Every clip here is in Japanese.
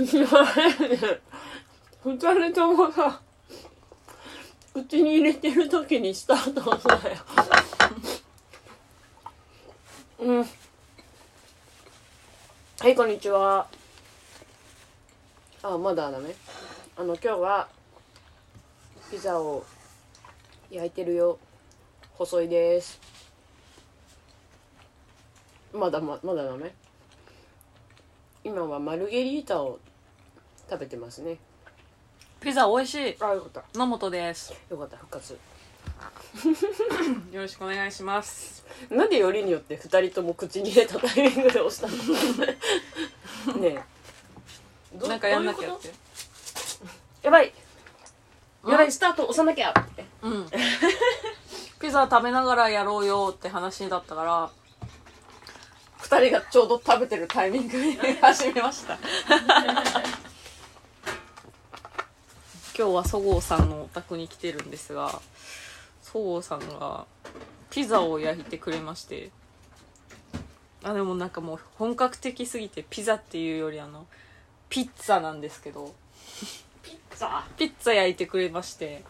二人ともさ口に入れてる時にスタート押すなよ。うん。はいこんにちは。あまだダメ？あの今日はピザを焼いてるよ。細いです。まだままだダメ？今はマルゲリータを食べてますね。ピザ美味しい。あよかった。野本です。よかった復活。よろしくお願いします。なんでよりによって二人とも口に入れたタイミングで押したの？ねえ。どなんかやんなきゃって。と？やばい。うん？やばいスタート押さなきゃ。ってうん。ピザ食べながらやろうよって話だったから。二人がちょうど食べてるタイミングに始めました 今日はそごうさんのお宅に来てるんですがそごうさんがピザを焼いてくれましてあでもなんかもう本格的すぎてピザっていうよりあのピッツァなんですけどピッツァ？ピッツァ焼いてくれまして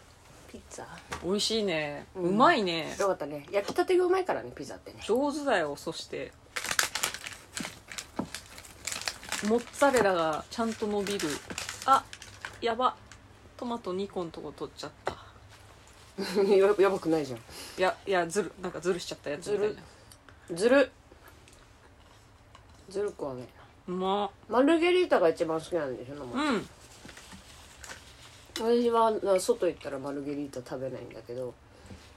ピッツァ？美味しいね、ううんまいね。よかったね。焼きたてがうまいからねピザってね。上手だよそして。モッツァレラがちゃんと伸びる。あやばトマト2個のとこ取っちゃった。ややばくないじゃん。いやいやずる。なんかずるしちゃったやつみたいな。ずる。ずる。くはね。うま。マルゲリータが一番好きなんでしょ生。うん。私はな外行ったらマルゲリータ食べないんだけど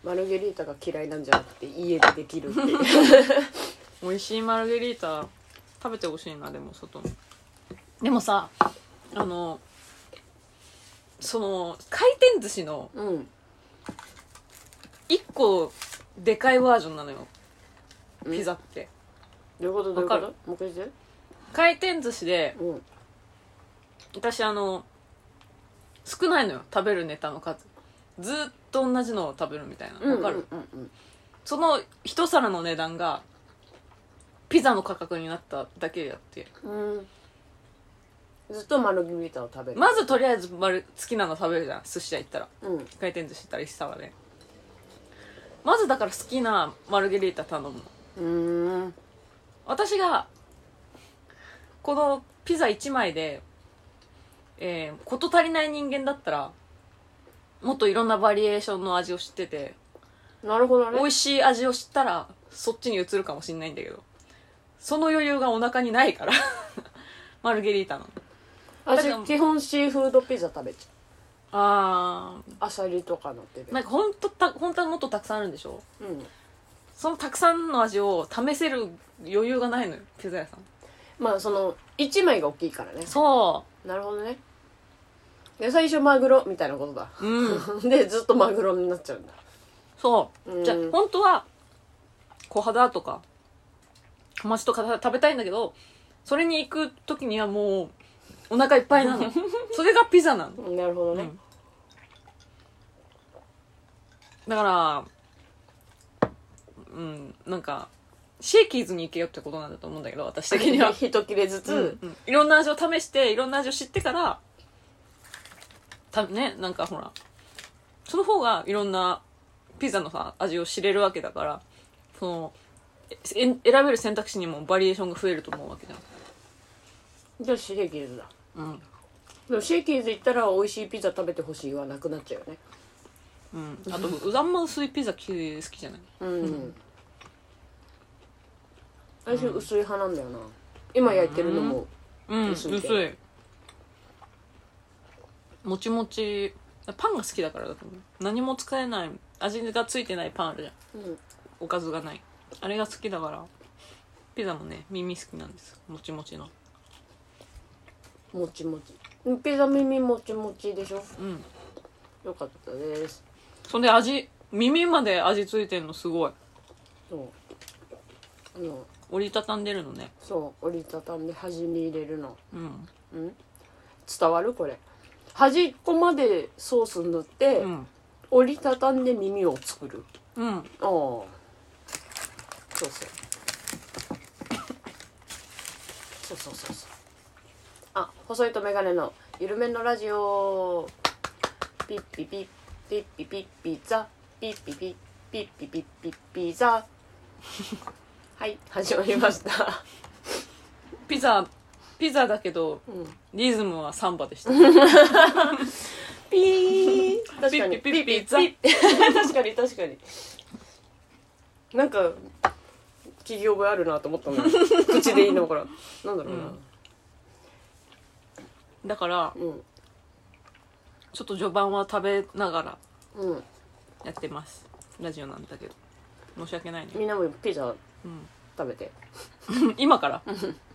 マルゲリータが嫌いなんじゃなくて家でできるっていう。美味しいマルゲリータ食べてほしいなでも外に。でもさあのその回転寿司のうん。1個でかいバージョンなのよ。ピザって。どういうこと？どういうこかもう一回して。回転寿司でうん。私あの少ないのよ食べるネタの数。ずっと同じのを食べるみたいな。わかる、うんうん。その一皿の値段がピザの価格になっただけであって。うんうんずっとマルゲリータを食べる。まずとりあえず丸好きなの食べるじゃん。寿司屋行ったら。うん。回転寿司行ったら一皿で。まずだから好きなマルゲリータ頼むの。うーん。私がこのピザ1枚でえー、事足りない人間だったらもっといろんなバリエーションの味を知っててなるほどね。美味しい味を知ったらそっちに移るかもしんないんだけど。その余裕がお腹にないから。マルゲリータの私基本シーフードピザ食べちあゃう。アサリとか乗ってるーなんかほんとた本当はもっとたくさんあるんでしょ？うん。そのたくさんの味を試せる余裕がないのよピザ屋さん。まあその1枚が大きいからね。そなるほどね。で最初マグロみたいなことだ。ううん。でずっとマグロになっちゃうんだ。そう、うん。じゃあ本当は小肌とか小町とか食べたいんだけどそれに行く時にはもうお腹いっぱいなの。それがピザなの。なるほどね、うん。だからうんなんかシェイキーズに行けよってことなんだと思うんだけど私的には。一切れずつ、うんうん。いろんな味を試していろんな味を知ってからたねなんかほらその方がいろんなピザのさ味を知れるわけだからそのえ選べる選択肢にもバリエーションが増えると思うわけじゃん。じゃあシェイキーズだうん。でもシェイキーズ行ったら美味しいピザ食べてほしいはなくなっちゃうよね。うん、あとうあんま薄いピザ好きじゃない？うん、私薄い派なんだよな。今焼いてるのもうん。薄薄いい。もちもち。パンが好きだからだと思う。何も使えない味がついてないパンあるじゃん。うん。おかずがない。あれが好きだからピザもね耳好きなんです。もちもちのもちもち。ピザ耳もちもちでしょ？うん。よかったです。そんで味耳まで味ついてんのすごい。そう。あの折りたたんでるのね。そう折りたたんで端に入れるの。うん。うん？伝わる？これ。端っこまでソース塗って、うん。折りたたんで耳を作る。うん。ああ。そうそう。そうそうそうそうあ細いとメガネの緩めのラジオ。ピッピピッピッピピッピザピッピピッピッピピッピッピザはい始まりましたピザピザだけどうんリズムはサンバでしたピー確かにピッピピッピザ確かに確かになんか企業語あるなと思ったの口で言いながらなんだろうなだからうんちょっと序盤は食べながらうん、やってます。ラジオなんだけど。申し訳ないね。みんなもピザうん。食べて。今から？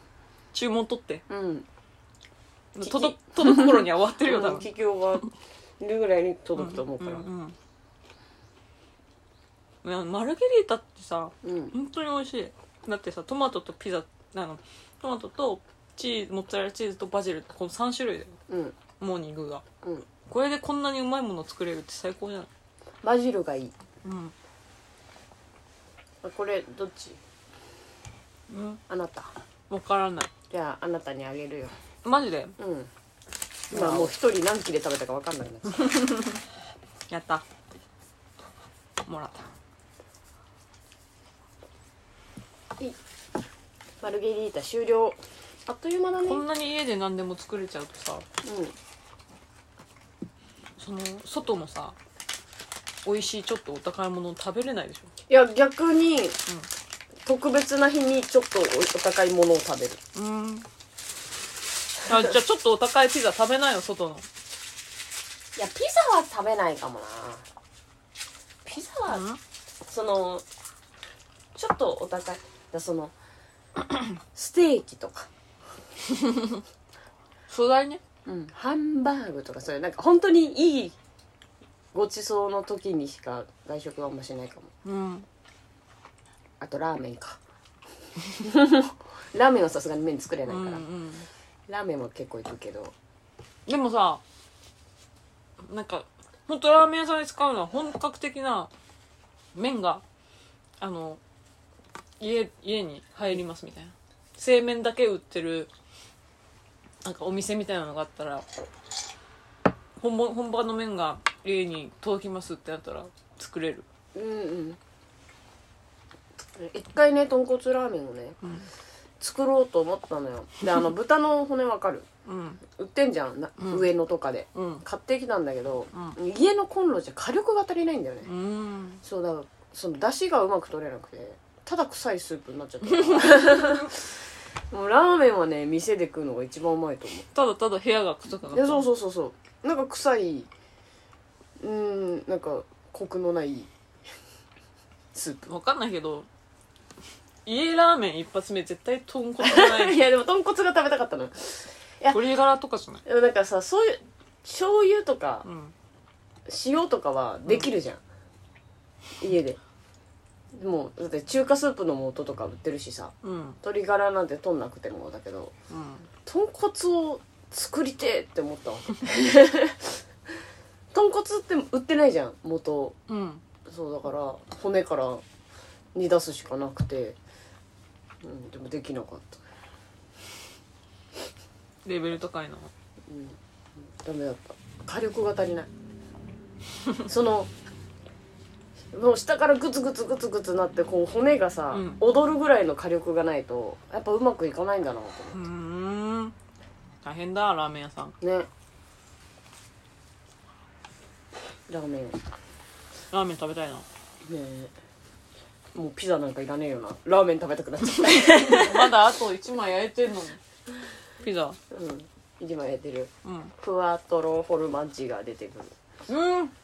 注文取って。うん。届届く頃には終わってるよ多分。企業がいるぐらいに届くと思うから。うんうん。いやマルゲリータってさうん。本当に美味しい。だってさトマトとピザあのトマトとチーズモッツァレラチーズとバジルこの3種類だよ。うん。モーニングが。うん。これでこんなにうまいもの作れるって最高じゃない？バジルがいい。うん。あこれどっち？うん。あなた。分からない。じゃああなたにあげるよ。マジで？うん。今もう一人何切れ食べたか分かんなくな。っちゃったやった。もらった。マルゲリータ終了あっという間だね。こんなに家で何でも作れちゃうとさうん。その外のさ美味しいちょっとお高いものを食べれないでしょ。いや逆に、特別な日にちょっとおお高いものを食べる。うん。あじゃあちょっとお高いピザ食べないよ外の。いやピザは食べないかもな。ピザは、うん。そのちょっとお高いだその ステーキとか、素材ね。うん、ハンバーグとかそういうなんか本当にいいごちそうの時にしか外食はあんましないかも。うん。あとラーメンか。ラーメンはさすがに麺作れうないから、んうん。ラーメンも結構いくけど。でもさなんか本当ラーメン屋さんで使うのは本格的な麺があの家家に入りますみたいな。製麺だけ売ってるなんかお店みたいなのがあったら本場本場の麺が家に届きますってなったら作れる。うんうん。一回ね豚骨ラーメンをねうん。作ろうと思ったのよ。であの豚の骨わかる？うん。売ってんじゃんな、うん。上野とかで。うん。買ってきたんだけど、う家のコンロじゃ火力が足りないんだよね、うん。そうだからその出汁がうまく取れなくてただ臭いスープになっちゃった もうラーメンはね店で食うのが一番うまいと思う。ただただ部屋が臭くなった。いやそうそうそうそう。なんか臭い。うーんなんかコクのないスープ。分かんないけど家ラーメン一発目絶対豚骨じゃない。いやでも豚骨が食べたかったのよ。や鶏ガラとかじゃない？でもなんかさそういう醤油とかうん。塩とかはできるじゃん、家ででもだって中華スープの素とか売ってるしさ。うん。鶏ガラなんて取んなくてもだけどうん。豚骨を作りてえって思ったわ。豚骨って売ってないじゃん元。うん。そうだから骨から煮出すしかなくて、うん、でもできなかった。レベル高いなダメだった。火力が足りない。そのもう下からグツグツグツグツなってこう骨がさ、うん。踊るぐらいの火力がないとやっぱうまくいかないんだなと思うーん。大変だラーメン屋さん。うね。ラーメン。ねラーメン食べたいなえもうピザなんかいらねえよな。ラーメン食べたくなっちゃっ まだあと1枚焼いてんのに。ピザ？たうん。今やってる。うん。クワトロフォルマッジが出てくる。うん。ピ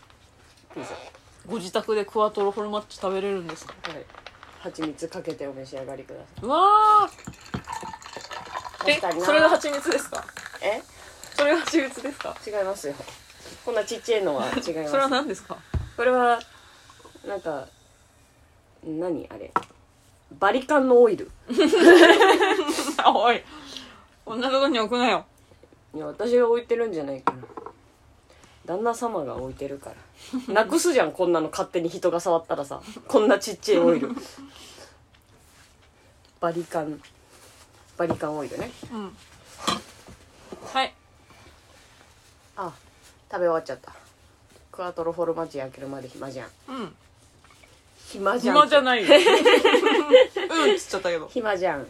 ザご自宅でクワトロフォルマッチ食べれるんですか？はい蜂蜜かけてお召し上がりくださうわー。え確かになそれが蜂蜜ですか？いえ？それが蜂蜜ですか？違いますよ。こんなちっちゃいのは違います。それは何ですか？これはなんか何？あれ。バリカンのオイル。あ おい。こんなとこに置くなよ。いや私が置いてるんじゃないかな旦那様が置いてるから。なくすじゃんこんなの。勝手に人が触ったらさ。こんなちっちゃいオイル。バリカン。バリカンオイルね。うん。食べ終わっちゃった。クワトロフォルマッジ焼けるまで暇じゃん。うん。暇じゃん。暇じゃないよ。うんっつっちゃったけど。暇じゃん。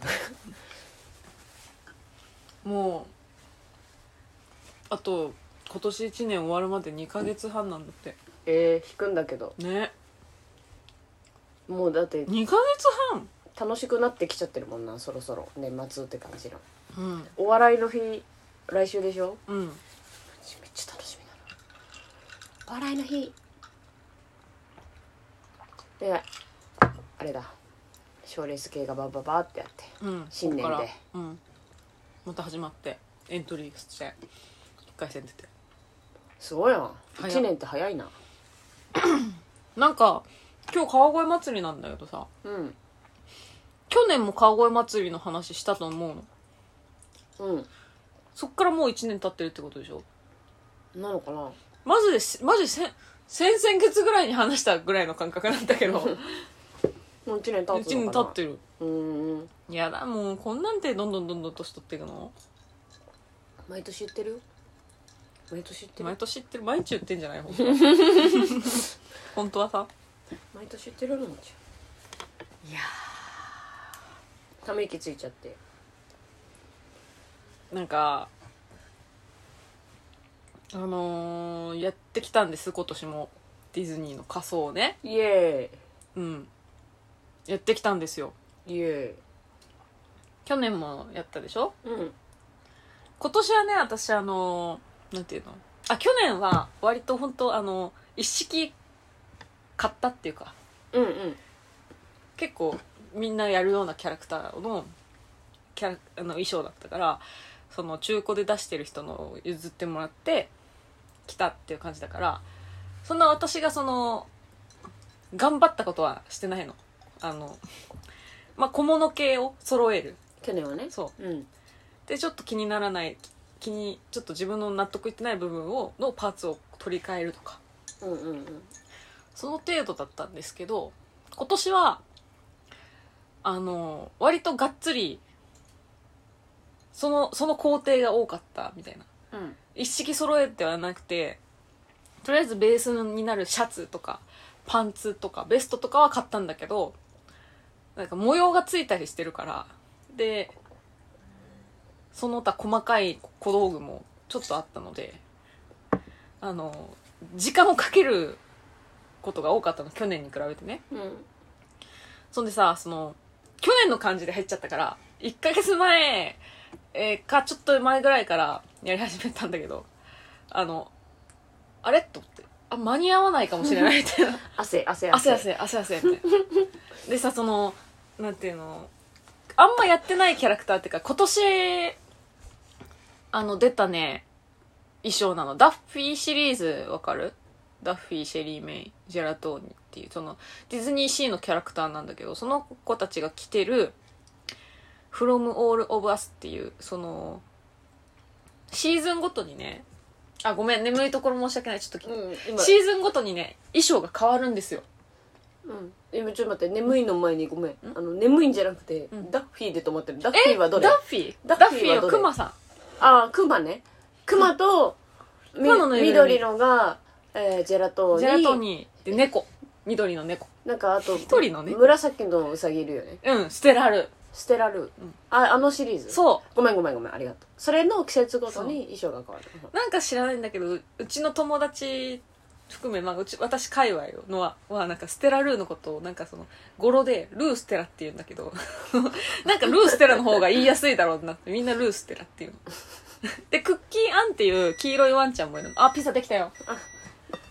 もうあと今年1年終わるまで2ヶ月半なんだって。えー、引くんだけど。ね。もうだって。2ヶ月半？楽しくなってきちゃってるもんなそろそろ。年末って感じの。うん。お笑いの日来週でしょ？うん。めっちゃ楽しみだな。お笑いの日。であれだ。賞レース系がバババってやって。うん。新年で。ここから。うん。また始まって。エントリーして。1回戦出てすごいな。早い1年って早いな。なんか今日川越祭りなんだけどさ。うん。去年も川越祭りの話したと思うの。うん。そっからもう1年経ってるってことでしょ？なのかな？マジですマジせ先々月ぐらいに話したぐらいの感覚なんだけど。もう1年経1つのかな？年経ってる。うーん。いやだもうこんなんでどんどんどんどん年取っていくの？毎年言ってる？毎年言ってる？毎年言ってる。毎日言ってんじゃない？本当は本当はさ。毎年言ってるの？もんじゃんいやー。ため息ついちゃって。なんかあのーやってきたんです今年も。ディズニーの仮装をね。イエうん。やってきたんですよ。ーイ。イエ去年もやったでしょ？ーうん。今年はね私あのーなんていうの？あ去年は割と本当あの一式買ったっていうか。うんうん。結構みんなやるようなキャラクターのキャラあの衣装だったからその中古で出してる人のを譲ってもらって来たっていう感じだからそんな私がその頑張ったことはしてないの。あのまあ小物系を揃える。去年はね。そう。うん。でちょっと気にならない気にちょっと自分の納得いってない部分をのパーツを取り替えるとか。うんうんうん。その程度だったんですけど今年はあの割とがっつりそのその工程が多かったみたいな。うん。一式揃えてはなくてとりあえずベースになるシャツとかパンツとかベストとかは買ったんだけどなんか模様がついたりしてるから。でその他細かい小道具もちょっとあったのであの時間をかけることが多かったの去年に比べてね。うん。そんでさその去年の感じで入っちゃったから1ヶ月前、えーかちょっと前ぐらいからやり始めたんだけどあのあれ？と思って。あ間に合わないかもしれないみたいな。汗 汗汗。汗汗汗みたいなでさそのなんていうのあんまやってないキャラクターっていうか今年あの出たね。衣装なの。ダッフィーシリーズわかる？ダッフィーシェリー・メイジェラトーニっていうそのディズニーシーのキャラクターなんだけどその子たちが着てる「From All of Us」っていうそのシーズンごとにねあごめん眠いところ申し訳ない。ちょっとうん今。シーズンごとにね衣装が変わるんですよ。うん。今ちょっと待って。眠いの前にごめん。あの眠いんじゃなくてん。ダッフィーで止まってる。ダッフィーはどれ？ダッフィー？ダダッフィーはクマさんああクマね。クマとみ熊のぬいぐるみ。緑のが、えージェラトーニ。ジェラトーニ。ーで猫。緑の猫。なんかあと一人のね紫のウサギいるよね。うんステラルステラル、ああのシリーズ？そう。ごめんごめんごめんありがとう。それの季節ごとに衣装が変わる。なんか知らないんだけどううちの友達含め、まあ、うち私界隈のははなんかステラルーのことをなんかその語呂でルーステラって言うんだけど なんかルーステラの方が言いやすいだろうなってみんなルーステラっていうの。でクッキーアンっていう黄色いワンちゃんもいるの。あピザできたよ。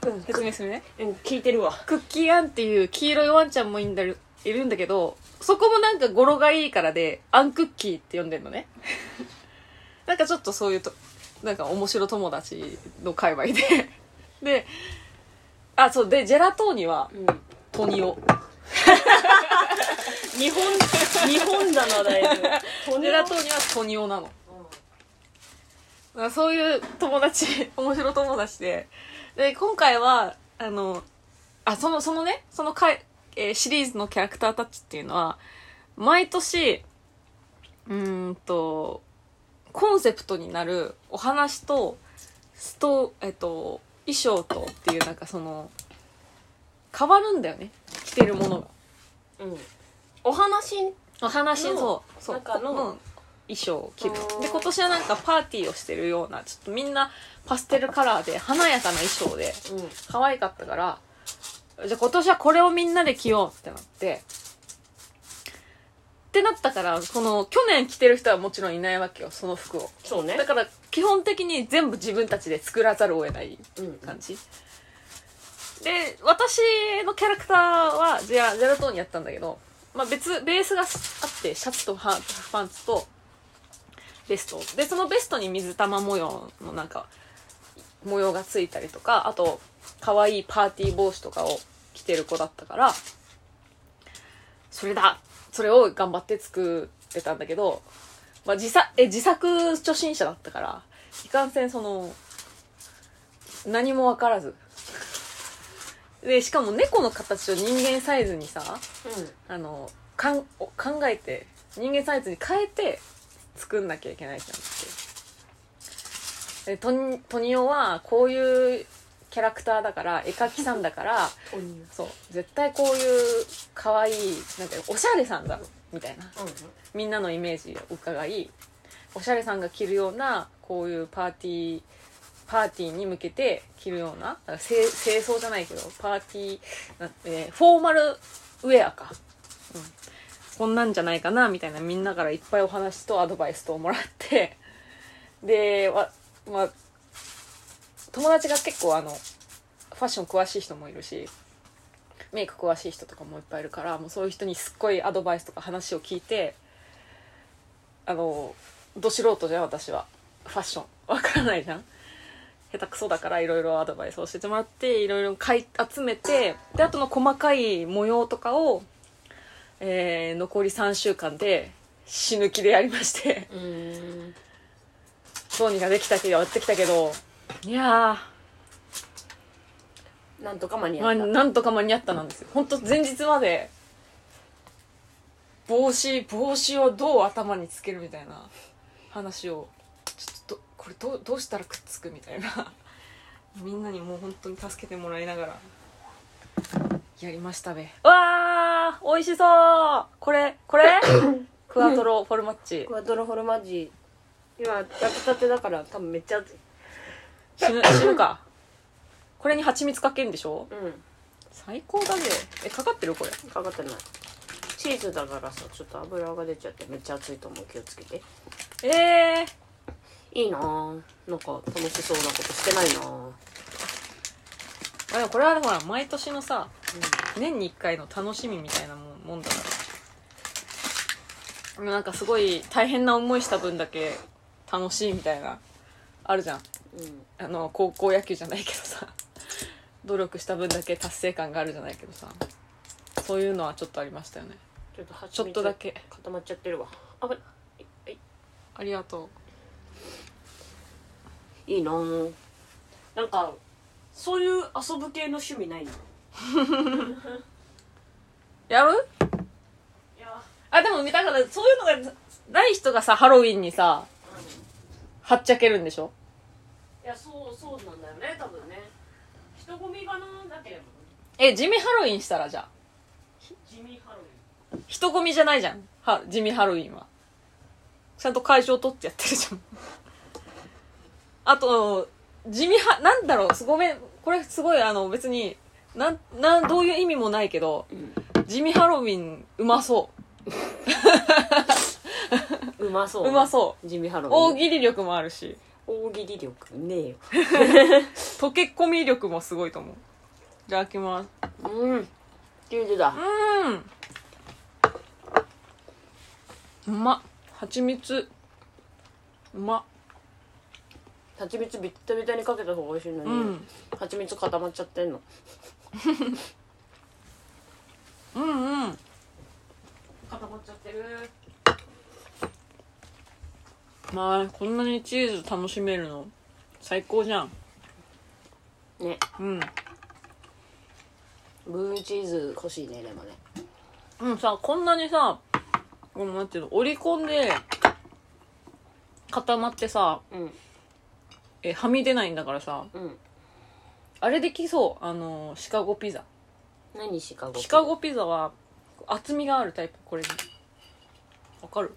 うん。説明するね。うん聞いてるわ。クッキーアンっていう黄色いワンちゃんもいんだるいるんだけどそこもなんか語呂がいいからでアンクッキーって呼んでんのね。なんかちょっとそういうとなんか面白友達の界隈で。であそうでジェラトーニはうん。トニオ。日本日本だなだいぶジェラトーニはトニオなの。だからそういう友達 面白友達で。で今回はあのあそのそのねそのかい、えーシリーズのキャラクターたちっていうのは毎年うーんとコンセプトになるお話とストえっと衣装とっていうなんかその変わるんだよね。着てるものが。うん。お話お話のそう。そう中のうん。衣装を着る。で今年はなんかパーティーをしてるようなちょっとみんなパステルカラーで華やかな衣装でうん。可愛かったからじゃあ今年はこれをみんなで着ようってなって。ってなったからこの去年着てる人はもちろんいないわけよその服を。そうね。だから基本的に全部自分たちで作らざるを得ないうん感じ。で私のキャラクターはジェラジェラトーンにやったんだけど、まあ、別ベースがあってシャツとパンツとベスト。でそのベストに水玉模様のなんか模様がついたりとかあと可愛いパーティー帽子とかを着てる子だったからそれだ。それを頑張って作ってたんだけど、まあ、自作え自作初心者だったからいかんせんその何も分からず。でしかも猫の形を人間サイズにさあのかんお考えて人間サイズに変えて作んなきゃいけないじゃんって。でトニトニオはこういうキャラクターだから絵描きさんだからうんうんそう絶対こういう可愛いなんかおしゃれさんだろみたいな。みんなのイメージを伺いおしゃれさんが着るようなこういうパーティーパーティーに向けて着るようなだから清清掃じゃないけどパーティーな、えーフォーマルウェアか、うん、こんなんじゃないかなみたいなみんなからいっぱいお話とアドバイスともらって。でわ、まあ、友達が結構あのファッション詳しい人もいるしメイク詳しい人とかもいっぱいいるからもうそういう人にすっごいアドバイスとか話を聞いてあのど素人じゃん私は。ファッション。わからないじゃん。下手くそだからいろいろアドバイスを教えてもらっていろいろ買い集めてであとの細かい模様とかを、えー残り3週間で死ぬ気でやりまして。うん。どうにかできたけどやってきたけど。いやなんとか間にー、まあ、合った。なんとか間に合ったなんですよ。本当前日まで帽子帽子をどう頭につけるみたいな話をちょっとどこれどうどうしたらくっつくみたいな。みんなにもう本当に助けてもらいながらやりましたべ。わー美味しそう。これこれ？クワトロフォルマッチ。クワトロフォルマッジ。今焼きたてだから多分めっちゃ熱い。死ぬ死ぬかこれに蜂蜜かけんでしょ？うん。最高だぜえかかってる？これ。かかってない。チーズだからさちょっと油が出ちゃってめっちゃ熱いと思う。気をつけて。えー、いいなぁなんか楽しそうなことしてないなぁあでもこれはほら毎年のさ年に1回の楽しみみたいなもんもんだから。なんかすごい大変な思いした分だけ楽しいみたいなあるじゃん。うん。あの高校野球じゃないけどさ努力した分だけ達成感があるじゃないけどさ。そういうのはちょっとありましたよね。ちょっとちょっとだけ。固まっちゃってるわ。あぶはい。ありがといいな。ぁなんかそういう遊ぶ系の趣味ないの？う やる？いや。あでもだからそういうのがない人がさハロウィンにさはっちゃけるんでしょ？いやそうそうなんだよね多分ね人混みがななければえ地味ハロウィンしたらじゃあ。地味ハロウィン。人混みじゃないじゃん。は地味ハロウィンは。ちゃんと会場取ってやってるじゃん。あと地味はなんだろうすごめん。これすごいあの別になんなんどういう意味もないけどうん。地味ハロウィンうまそう。まそう。うまそう。地味ハロウ大ィン。喜利力もあるし大喜利力ねえよ。溶け込み力もすごいと思う。いただきます。うん。チーズだ。うん。うま。っ蜂蜜。うま。っ蜂蜜ビッタビタにかけた方が美味しいのに、うん。蜂蜜固まっちゃってんの うんうん固まっちゃってるまあこんなにチーズ楽しめるの最高じゃん。ね。うん。ブルーチーズ欲しいねでもね。うんさこんなにさこのなんていうの折り込んで固まってさうん。えはみ出ないんだからさうん。あれできそうあのシカゴピザ。何シカゴシカゴピザは厚みがあるタイプこれに。わかる？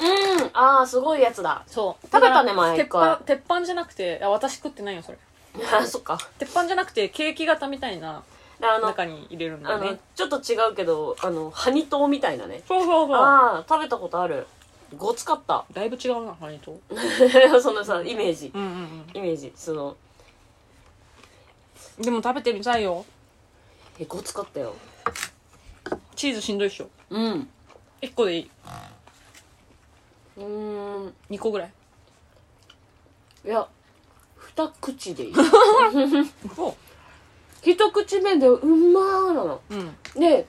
うんああすごいやつだ。そう。食べたね前鉄板鉄板じゃなくてあ私食ってないよそれ。あ そっか。鉄板じゃなくてケーキ型みたいな中に入れるんだよね。ちょっと違うけどあのハニトーみたいなね。そうそうそう。ああ食べたことある。ごつかった。だいぶ違うなハニと そのさイメージ。うんうんイメージ。そのうんでも食べてみたいよ。えごつかったよ。チーズしんどいっしょ。うん。1個でいいうーん2個ぐらい。いや二口でいい。そう一口目でうんまーなの。うん。で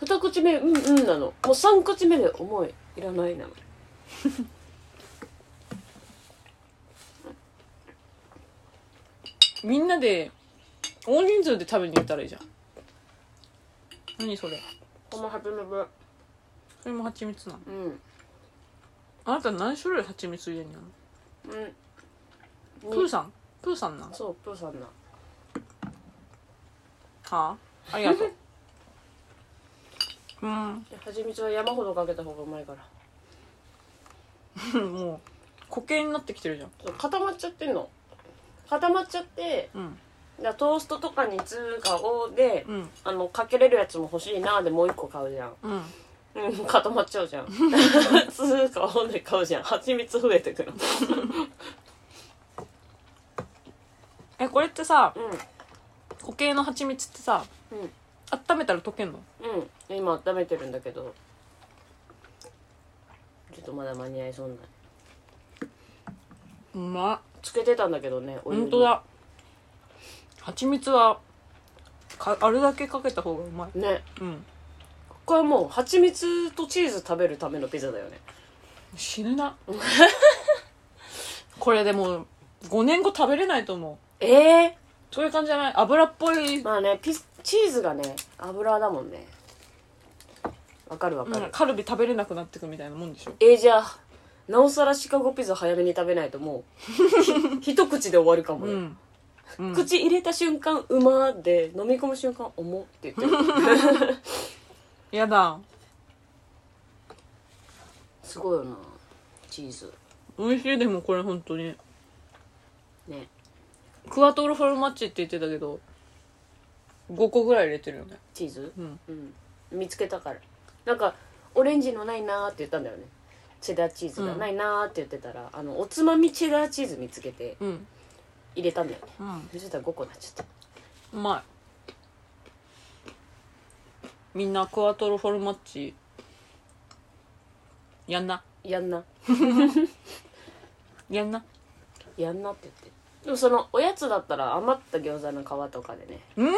二口目うんうんなの。もう三口目で重いいらないなの。みんなで大人数で食べに行ったらいいじゃん。何それ。この初めて。それも蜂蜜なの。うんあなた何種類蜂蜜入れんの？うん。プーさん？プーさんなんそうプーさんな。はあ？ありがとう。うん。蜂蜜は山ほどかけた方がうまいから。もう固形になってきてるじゃん。固まっちゃってんの。固まっちゃってうん。トーストとかに通過をで、うん。あのかけれるやつも欲しいなでもう一個買うじゃん。うんうん固まっちゃうじゃん。通過をで買うじゃん。蜂蜜増えてくる えこれってさうん。固形の蜂蜜ってさうん。温めたら溶けんの？うん。今温めてるんだけど。ちょっとまだ間に合いそうなうま。っつけてたんだけどねお湯に。本当だ。蜂蜜はかあれだけかけた方がうまい。ね。うんこれはもう蜂蜜とチーズ食べるためのピザだよね。死ぬな。これでも5年後食べれないと思う。ええそういう感じじゃない？油っぽい、まあねピチーズがね油だもんね。わかるわかる、うんカルビ食べれなくなってくみたいなもんでしょ？えー、じゃあなおさらシカゴピザ早めに食べないともうひ 一口で終わるかもよ、うん、うん、口入れた瞬間うまーで飲み込む瞬間重って言ってるやだ。すごいよな。チーズ。美味しいでもこれ本当に。ね。クワトロフォルマッチって言ってたけど5個ぐらい入れてるよね。チーズ？うん。うん。見つけたから。なんかオレンジのないなーって言ったんだよね。チェダーチーズがうんないなーって言ってたら、あのおつまみチェダーチーズ見つけてうん。入れたんだよね。うん。そしたら5個になっちゃった。うまいみんなクワトロフォルマッチ。やんな。やんな。やんな。やんなって言って。でもそのおやつだったら余った餃子の皮とかでね。うん。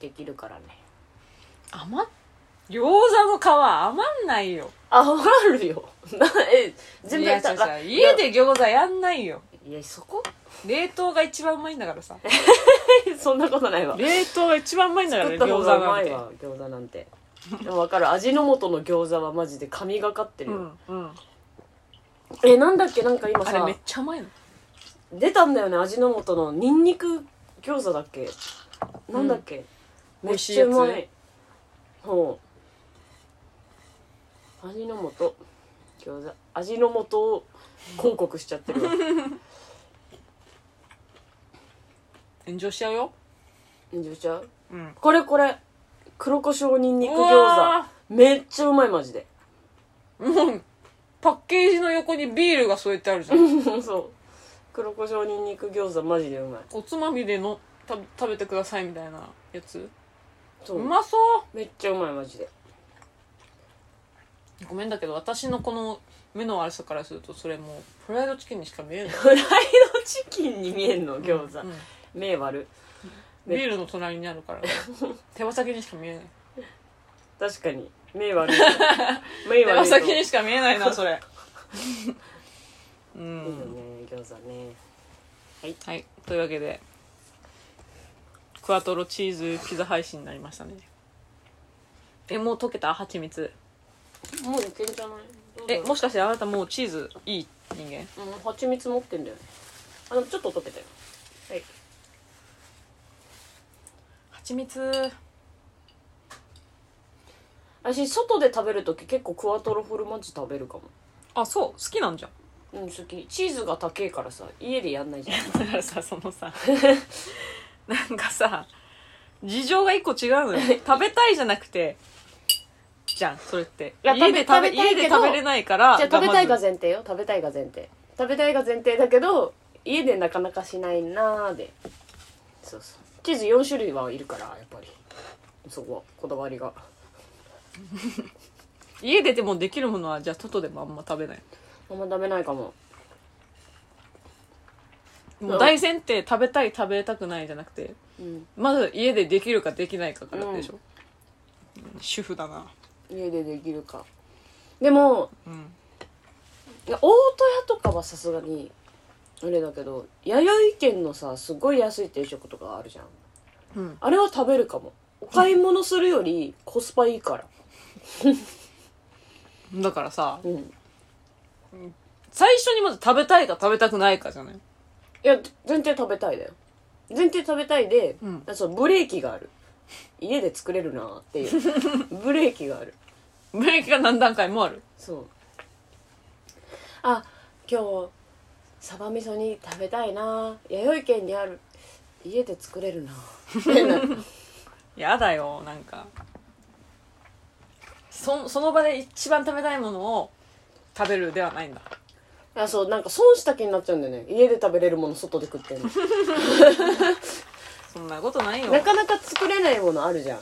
できるからね。余っ餃子の皮余んないよ。あ余るよ。なえ全いや然違う違う。家で餃子やんないよ。いやそこ？冷凍が一番うまいんだからさ そんなことないわ。冷凍が一番うまいんだから作った方ね餃子なんて。がうまいわ餃子なんて。でも分かる。味の素の餃子はマジで神がかってるよ、うんうん。えなんだっけ？なんか今さあれめっちゃうまいの。出たんだよね。味の素のニンニク餃子だっけ？なんだっけ、めっちゃうまい。いほう。味の素餃子。味の素を広告しちゃってるわ 炎上しちゃうよ。炎上しちゃう？うん。これこれ。黒胡椒ニンニクう餃わ子。めっちゃうまいマジで。もうパッケージの横にビールが添えてあるじゃん。そう。黒胡椒ニンニク餃子マジでうまい。おつまみでのた食べてくださいみたいなやつ？そう。うまそう。めっちゃうまいマジで。ごめんだけど私のこの目の悪さからするとそれもうフライドチキンにしか見えない。フライドチキンに見えんの？餃子、うん目悪ビールの隣にあるから手羽先にしか見えない。確かに。目悪い 目手悪い先にしか見えないなそれ。ういいよんね餃子ね。はい。というわけでクワトロチーズピザ配信になりましたね。えもう溶けた蜂蜜。もういけんじゃない？えもしかしてあなたもうチーズいい人間？うん蜂蜜持ってんだよね。あでもちょっと溶けたよ。はい蜂蜜。私外で食べる時結構クワトロフォルマッジ食べるかも。あそう。好きなんじゃん。うん好き。チーズが高えからさ家でやんないじゃん。だからさそのさ なんかさ事情が一個違うのよ。食べたいじゃなくてじゃんそれって。いや家で食べ食べたいけど家で食べれないからじゃあ食べたいが前提よ。食べたいが前提。食べたいが前提だけど家でなかなかしないなーで。そうそうチーズ4種類はいるからやっぱり。そこはこだわりが。家ででもできるものはじゃあ外でもあんま食べない？あんま食べないかも。もう大前提食べたい食べたくないじゃなくてうん。まず家でできるかできないかからでしょ、うん。主婦だな。家でできるか。でもうん。いや大戸屋とかはさすがにあれだけど弥生県のさすごい安い定食とかあるじゃん。うん。あれは食べるかも。お買い物するよりコスパいいから。だからさうん。最初にまず食べたいか食べたくないかじゃない？いや前提食べたいだよ。前提食べたいで、うん。そのブレーキがある。家で作れるなっていう。ブレーキがある。ブレーキが何段階もある？そう。あ今日サバ味噌煮食べたいな。弥生県にある。家で作れるな。やだよなんか。そその場で一番食べたいものを食べるではないんだ。いやそうなんか損した気になっちゃうんだよね。家で食べれるもの外で食ってんの。そんなことないよ。なかなか作れないものあるじゃん。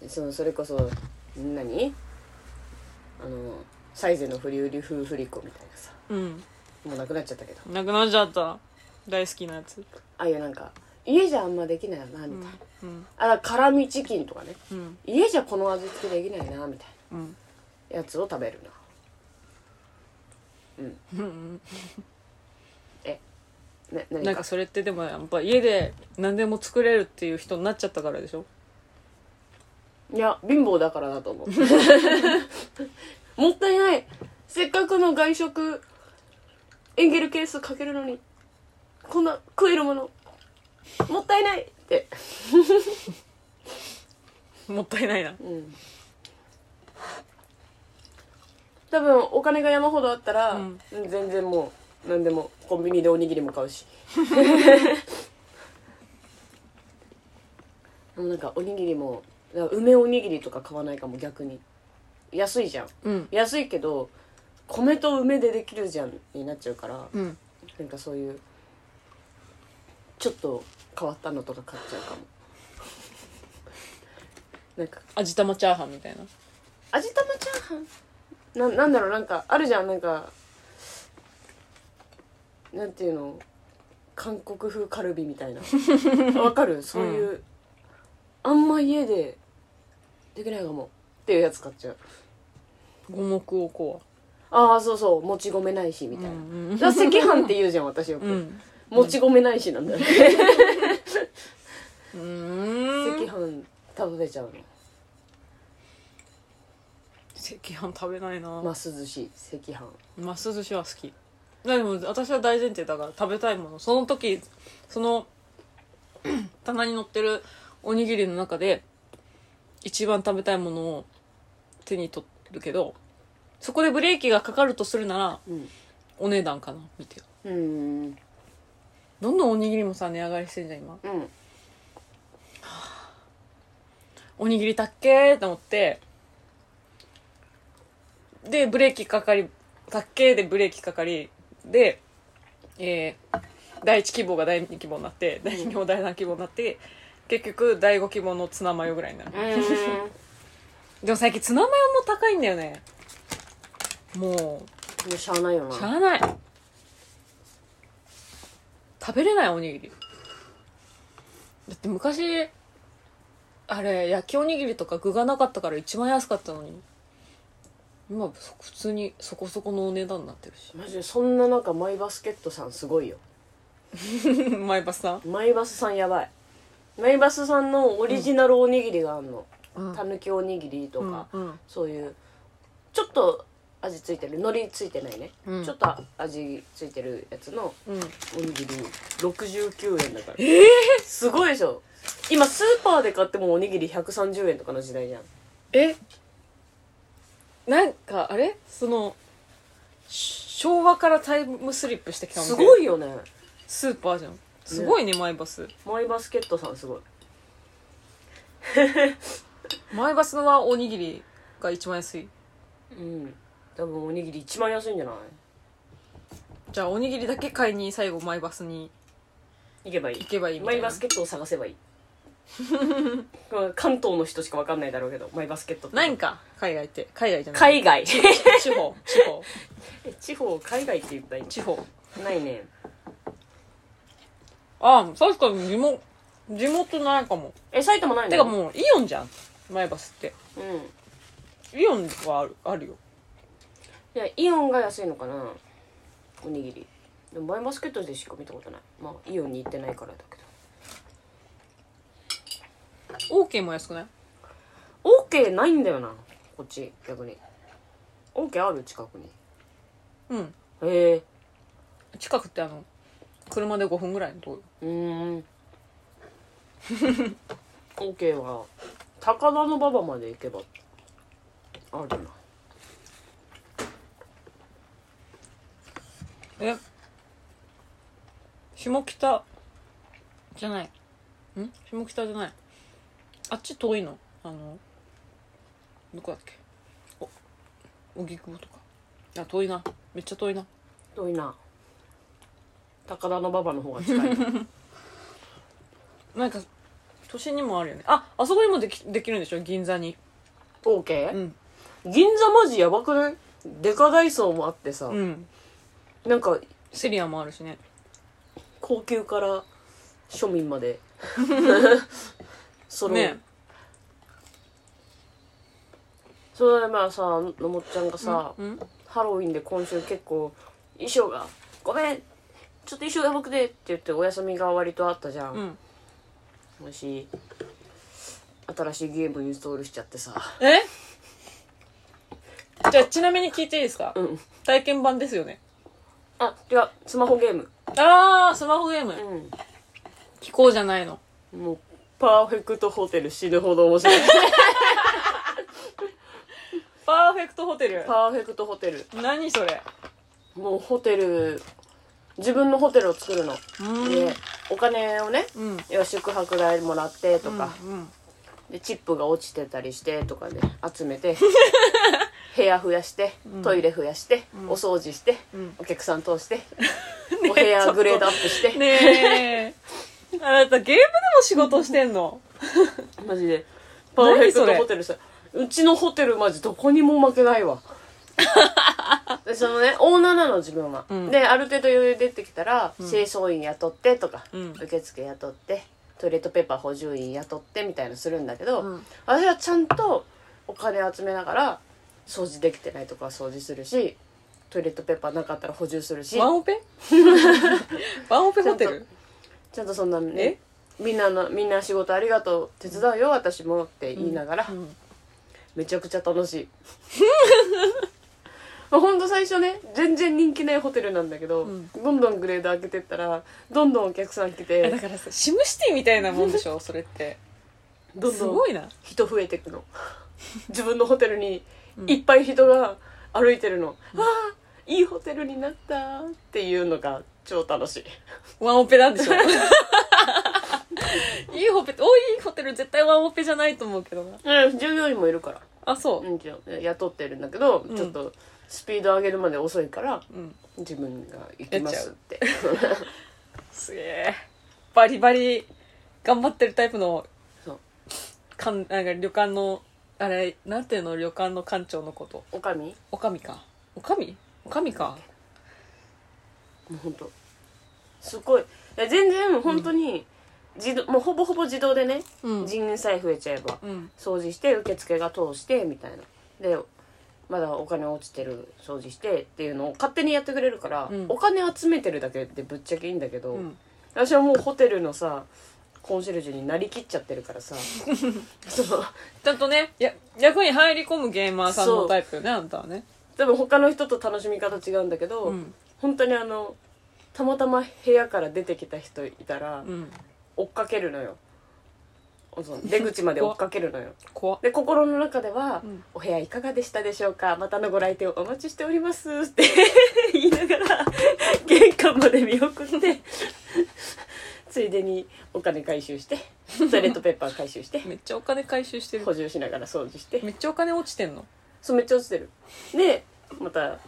うん。そのそれこそ何？あのサイゼのフリウリ風振り子みたいなさ。うんもうなくなっちゃったけど。なくなっちゃった？大好きなやつ。ああいうなんか家じゃあんまできないよなみたいな、うんあだから辛味チキンとかね。うん。家じゃこの味付けできないなみたいうん。なやつを食べるな。うん。うん。えね何か？なんかそれってでもやっぱ家で何でも作れるっていう人になっちゃったからでしょ？いや貧乏だからだと思う。もったいない。せっかくの外食エンゲルケースかけるのにこんな食えるものもったいないってもったいないなうん多分お金が山ほどあったら、全然もう何でもコンビニでおにぎりも買うしでもなんかおにぎりも梅おにぎりとか買わないかも逆に安いじゃんうん安いけど米と梅でできるじゃんになっちゃうからうん。なんかそういうちょっと変わったのとか買っちゃうかも。なんか。味玉チャーハンみたいな。味玉チャーハン？ななんだろう？なんかあるじゃん。なんかなんていうの？韓国風カルビみたいな。わかる？そういう、あんま家でできないかも。っていうやつ買っちゃう。五目をこああそうそうもち米ないしみうたいな、うんだから赤飯って言うじゃん私よく、うん。もち米ないしなんだよね。う赤ん。飯食べちゃうの。赤飯食べないな。ます寿司赤飯ます寿司は好き。でも私は大前提だから食べたいもの。その時その 棚に乗ってるおにぎりの中で一番食べたいものを手に取るけどそこでブレーキがかかるとするならうん。お値段かな見てよ。うん。どんどんおにぎりもさ値上がりしてんじゃん今。うん。おにぎりたっけーと思って。でブレーキかかりたっけーでブレーキかかり。でえー、第1希望が第2希望になって第2希望第3希望になって結局第5希望のツナマヨぐらいになる。でも最近ツナマヨも高いんだよねももうしゃあないようしなゃあない。食べれないおにぎり。だって昔あれ焼きおにぎりとか具がなかったから一番安かったのに。今そ普通にそこそこのお値段になってるし。マジでそんななんかマイバスケットさんすごいよ。前橋さん？マイバスさんやばい。マイバスさんのオリジナルおにぎりがあんの。うん。たぬきおにぎりとか、うんうん。そういう。ちょっと味ついてる。海苔ついてないね、うん。ちょっと味ついてるやつのうん。おにぎり。69円だから。ええすごいでしょ。今スーパーで買ってもおにぎり130円とかの時代じゃん。え？なんかあれ？そのし昭和からタイムスリップしてきたのすごいよね。スーパーじゃん。すごいねマイバス。マイバスケットさんすごい。マイバスのはおにぎりが一番安い。うん多分おにぎり一番安いんじゃない？じゃあおにぎりだけ買いに最後マイバスに行けばいい。行けばいいみたマいな。イバスケットを探せばいい。こ れ関東の人しか分かんないだろうけどマイバスケットって。ないんか海外って。海外じゃない。海外。地 方地方。え地方 海外って言ったらいい地方。ないね。あ確かに地元地元ないかも。え埼玉ないの？てかもうイオンじゃん。マイバスって。うん。イオンはあるあるよいやイオンが安いのかな。おにぎり。でもマイバスケットでしか見たことない。まあイオンに行ってないからだけど。OK も安くない？OK ないんだよな。こっち逆に。OK ある近くに。うん。へえ。近くってあの車で5分ぐらいのとこうーん。OK は高田の馬場まで行けばあるなえ下北じゃない。ん？下北じゃない。あっち遠いの？あのどこだっけ？お荻窪とか。あ遠いな。めっちゃ遠いな。遠いな。高田の馬場の方が近いな。なんか都心にもあるよね。ああそこにもできできるんでしょ？銀座に。OK、うん。銀座マジやばくない？デカダイソーもあってさ、うんなんかセリアもあるしね。高級から庶民まで。その、ね。それでまあさのもっちゃんがさ、うん？ハロウィンで今週結構衣装が「ごめんちょっと衣装やばくて」って言ってお休みが割とあったじゃん、うん。もし新しいゲームインストールしちゃってさ。え？じゃあちなみに聞いていいですか、うん。体験版ですよねあ違う。スマホゲーム。ああスマホゲーム。う聞こうじゃないの。んもうパーフェクトホテル死ぬほど面白い。パーフェクトホテル。パーフェクトホテル。何それ。もうホテル自分のホテルを作るの。うん。でお金をねうん。要は宿泊代もらってとか、うん。でチップが落ちてたりしてとかで集めて 部屋増やしてトイレ増やして、お掃除して、ん。お客さん通して、お部屋グレードアップして、ねえ。あなたゲームでも仕事してんの？マジで。パーフェクトホテルさうちのホテルマジどこにも負けないわ。でそのねオーナーなの自分は、うん。である程度余裕出てきたら、清掃員雇ってとか、うん。受付雇ってトイレットペーパー補充員雇ってみたいなのするんだけど、うん。私はちゃんとお金集めながら掃除できてないとこは掃除するしトイレットペーパーなかったら補充するし。ワンオペ？ワンオペホテル？ちゃんとそんなねみんなのみんな仕事ありがとう手伝うよ私もって言いながら、うんめちゃくちゃ楽しい。まあほんと最初ね全然人気ないホテルなんだけど、うん。どんどんグレード上げてったらどんどんお客さん来えだてからさシムシティみたいなもんでしょそれって。どんどん人増えてくの。自分のホテルにいっぱい人が歩いてるの、ああいいホテルになったっていうのが超楽しい。ワンオペなんでしょ？いいホテルおいいホテル絶対ワンオペじゃないと思うけどな。うん従業員もいるから。あそう。うんじゃあ雇ってるんだけど、ん。ちょっとスピード上げるまで遅いからうん。自分が行きますって。すげえ。バリバリ頑張ってるタイプのかんなんか旅館のあれなんていうの旅館の館長のこと？おかみおか。みかおかみおか。みかもうほんと。すごい。いや全然本当に自動、もうほぼほぼ自動でね、うん。人員さえ増えちゃえばうん。掃除して受付が通してみたいな。でまだお金落ちてる掃除してっていうのを勝手にやってくれるから、うん。お金集めてるだけでぶっちゃけいいんだけど、うん。私はもうホテルのさコンシェルジュになりきっちゃってるからさ。そのちゃんとねや役に入り込むゲーマーさんのタイプよねあんたはね。多分他の人と楽しみ方違うんだけど、うん。本当にあのたまたま部屋から出てきた人いたら、うん。追っかけるのよ。出口まで追っかけるのよ。で心の中では、うんお部屋いかがでしたでしょうか？またのご来店をお待ちしております」って 言いながら玄関まで見送ってついでにお金回収して トイレットペーパー回収してめっちゃお金回収してる。補充しながら掃除して。めっちゃお金落ちてんの？そうめっちゃ落ちてる。でまた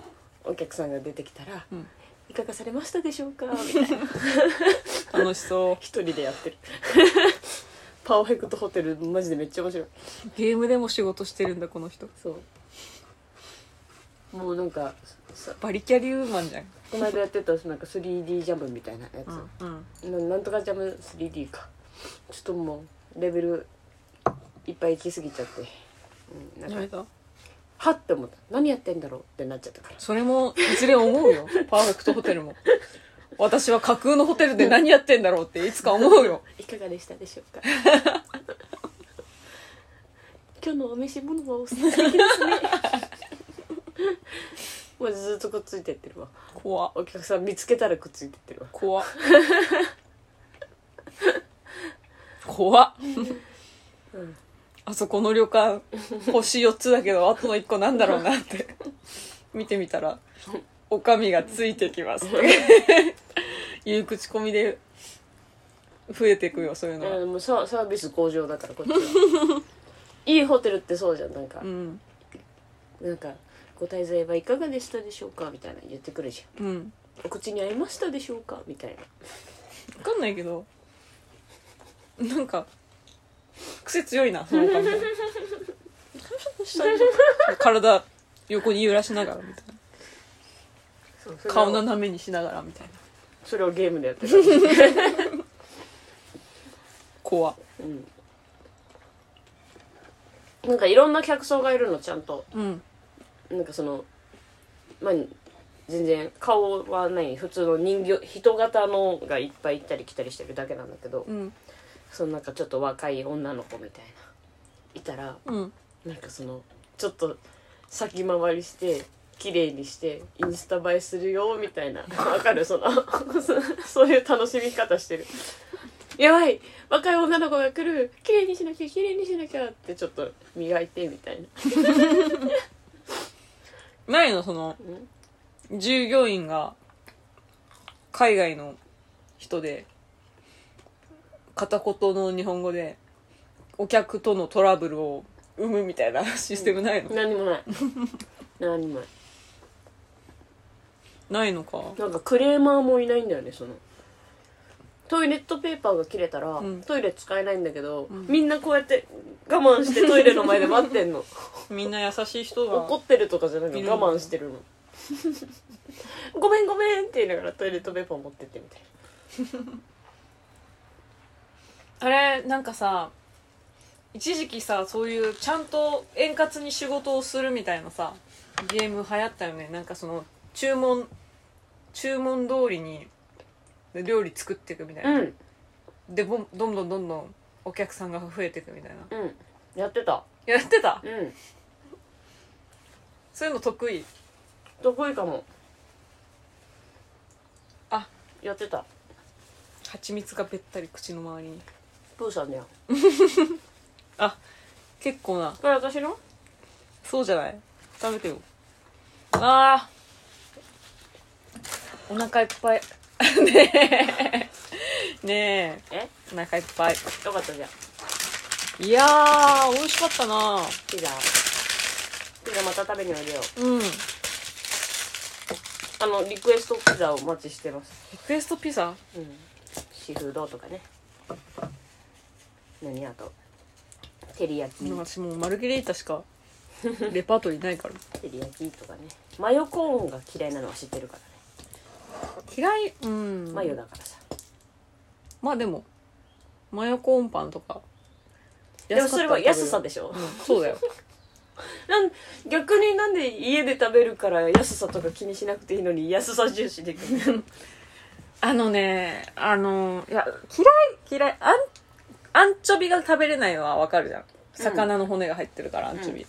お客さんが出てきたら「うん。いかがされましたでしょうか? 」みたいな。楽しそう。一人でやってる。パーフェクトホテルマジでめっちゃ面白い。ゲームでも仕事してるんだこの人。そう。もうなんかさバリキャリウーマンじゃん。この間やってたなんか 3D ジャムみたいなやつ、うんななんとかジャム 3D か。ちょっともうレベルいっぱい行き過ぎちゃって、うん、なんかはって思った。何やってんだろうってなっちゃったから。それもいずれ思うよ。パーフェクトホテルも。私は架空のホテルで何やってんだろうっていつか思うよ。いかがでしたでしょうか？今日のお召し物はお素敵ですねもうずっとくっついてってるわ。怖っ。お客さん見つけたらくっついてってるわ。怖っ。怖っ。うん。あそこの旅館星4つだけどあとの1個なんだろうなって。見てみたら「おかみがついてきます」いう口コミで増えていくよそういうのは。えーもうササービス向上だからこっちは。いいホテルってそうじゃんなんか、うん。なんか「ご滞在はいかがでしたでしょうか?」みたいな言ってくるじゃん。うん「お口に合いましたでしょうか?」みたいな。分かんないけどなんか癖強いなそのおかみ体横に揺らしながらみたいな。そうそれを顔斜めにしながらみたいな。それをゲームでやってた、怖。っうん、なんかいろんな客層がいるのちゃんと。うんなんかそのまあ全然顔はない普通の人形人型のがいっぱい行ったり来たりしてるだけなんだけど、うん。そのなんかちょっと若い女の子みたいないたらうん。なんかそのちょっと先回りして綺麗にしてインスタ映えするよみたいなわかる？そのそ そういう楽しみ方してる。やばい！若い女の子が来る。綺麗にしなきゃ綺麗にしなきゃってちょっと磨いてみたいなないのその従業員が海外の人で片言の日本語でお客とのトラブルを生むみたいなシステムないの、何にもない。何にもない。ないのか？なんかクレーマーもいないんだよねそのトイレットペーパーが切れたら、ん。トイレ使えないんだけど、ん。みんなこうやって我慢してトイレの前で待ってんの。みんな優しい人が怒ってるとかじゃなくているんだ我慢してるの。ごめんごめんって言いながらトイレットペーパー持ってってみたい あれなんかさ一時期さそういうちゃんと円滑に仕事をするみたいなさゲーム流行ったよね。なんかその注文注文通りに料理作っていくみたいな、なうん。でぼんどんどんどんどんお客さんが増えていくみたいな。うん。やってた。やってた？うん。そういうの得意？得意かも。あ。やってた。蜂蜜がべったり口の周りに。プーさんだよ。あ結構な。これ私の？そうじゃない？食べてよあー。お腹いっぱい ねえ。ねえ。え？お腹いっぱい。よかったじゃん。いやー美味しかったな。ピザ。ピザまた食べにおいでよ。うん。リあのリクエストピザをお待ちしてます。クエストピザ？うん。シーフードとかね。何あと。照り焼き。私もうマルゲリータしかレパートリーないから。照り焼きとかね。マヨコーンが嫌いなのは知ってるからね嫌いうん。マヨだからさ。まあでもマヨコーンパンとか。でもそれは安さでししょ、うんそうだよ。なん逆になんで家で食べるから安さとか気にしなくていいのに安さ重視できる？あのねあのいや嫌い嫌いアンアンチョビが食べれないのはわかるじゃん。魚の骨が入ってるから、アンチョビ、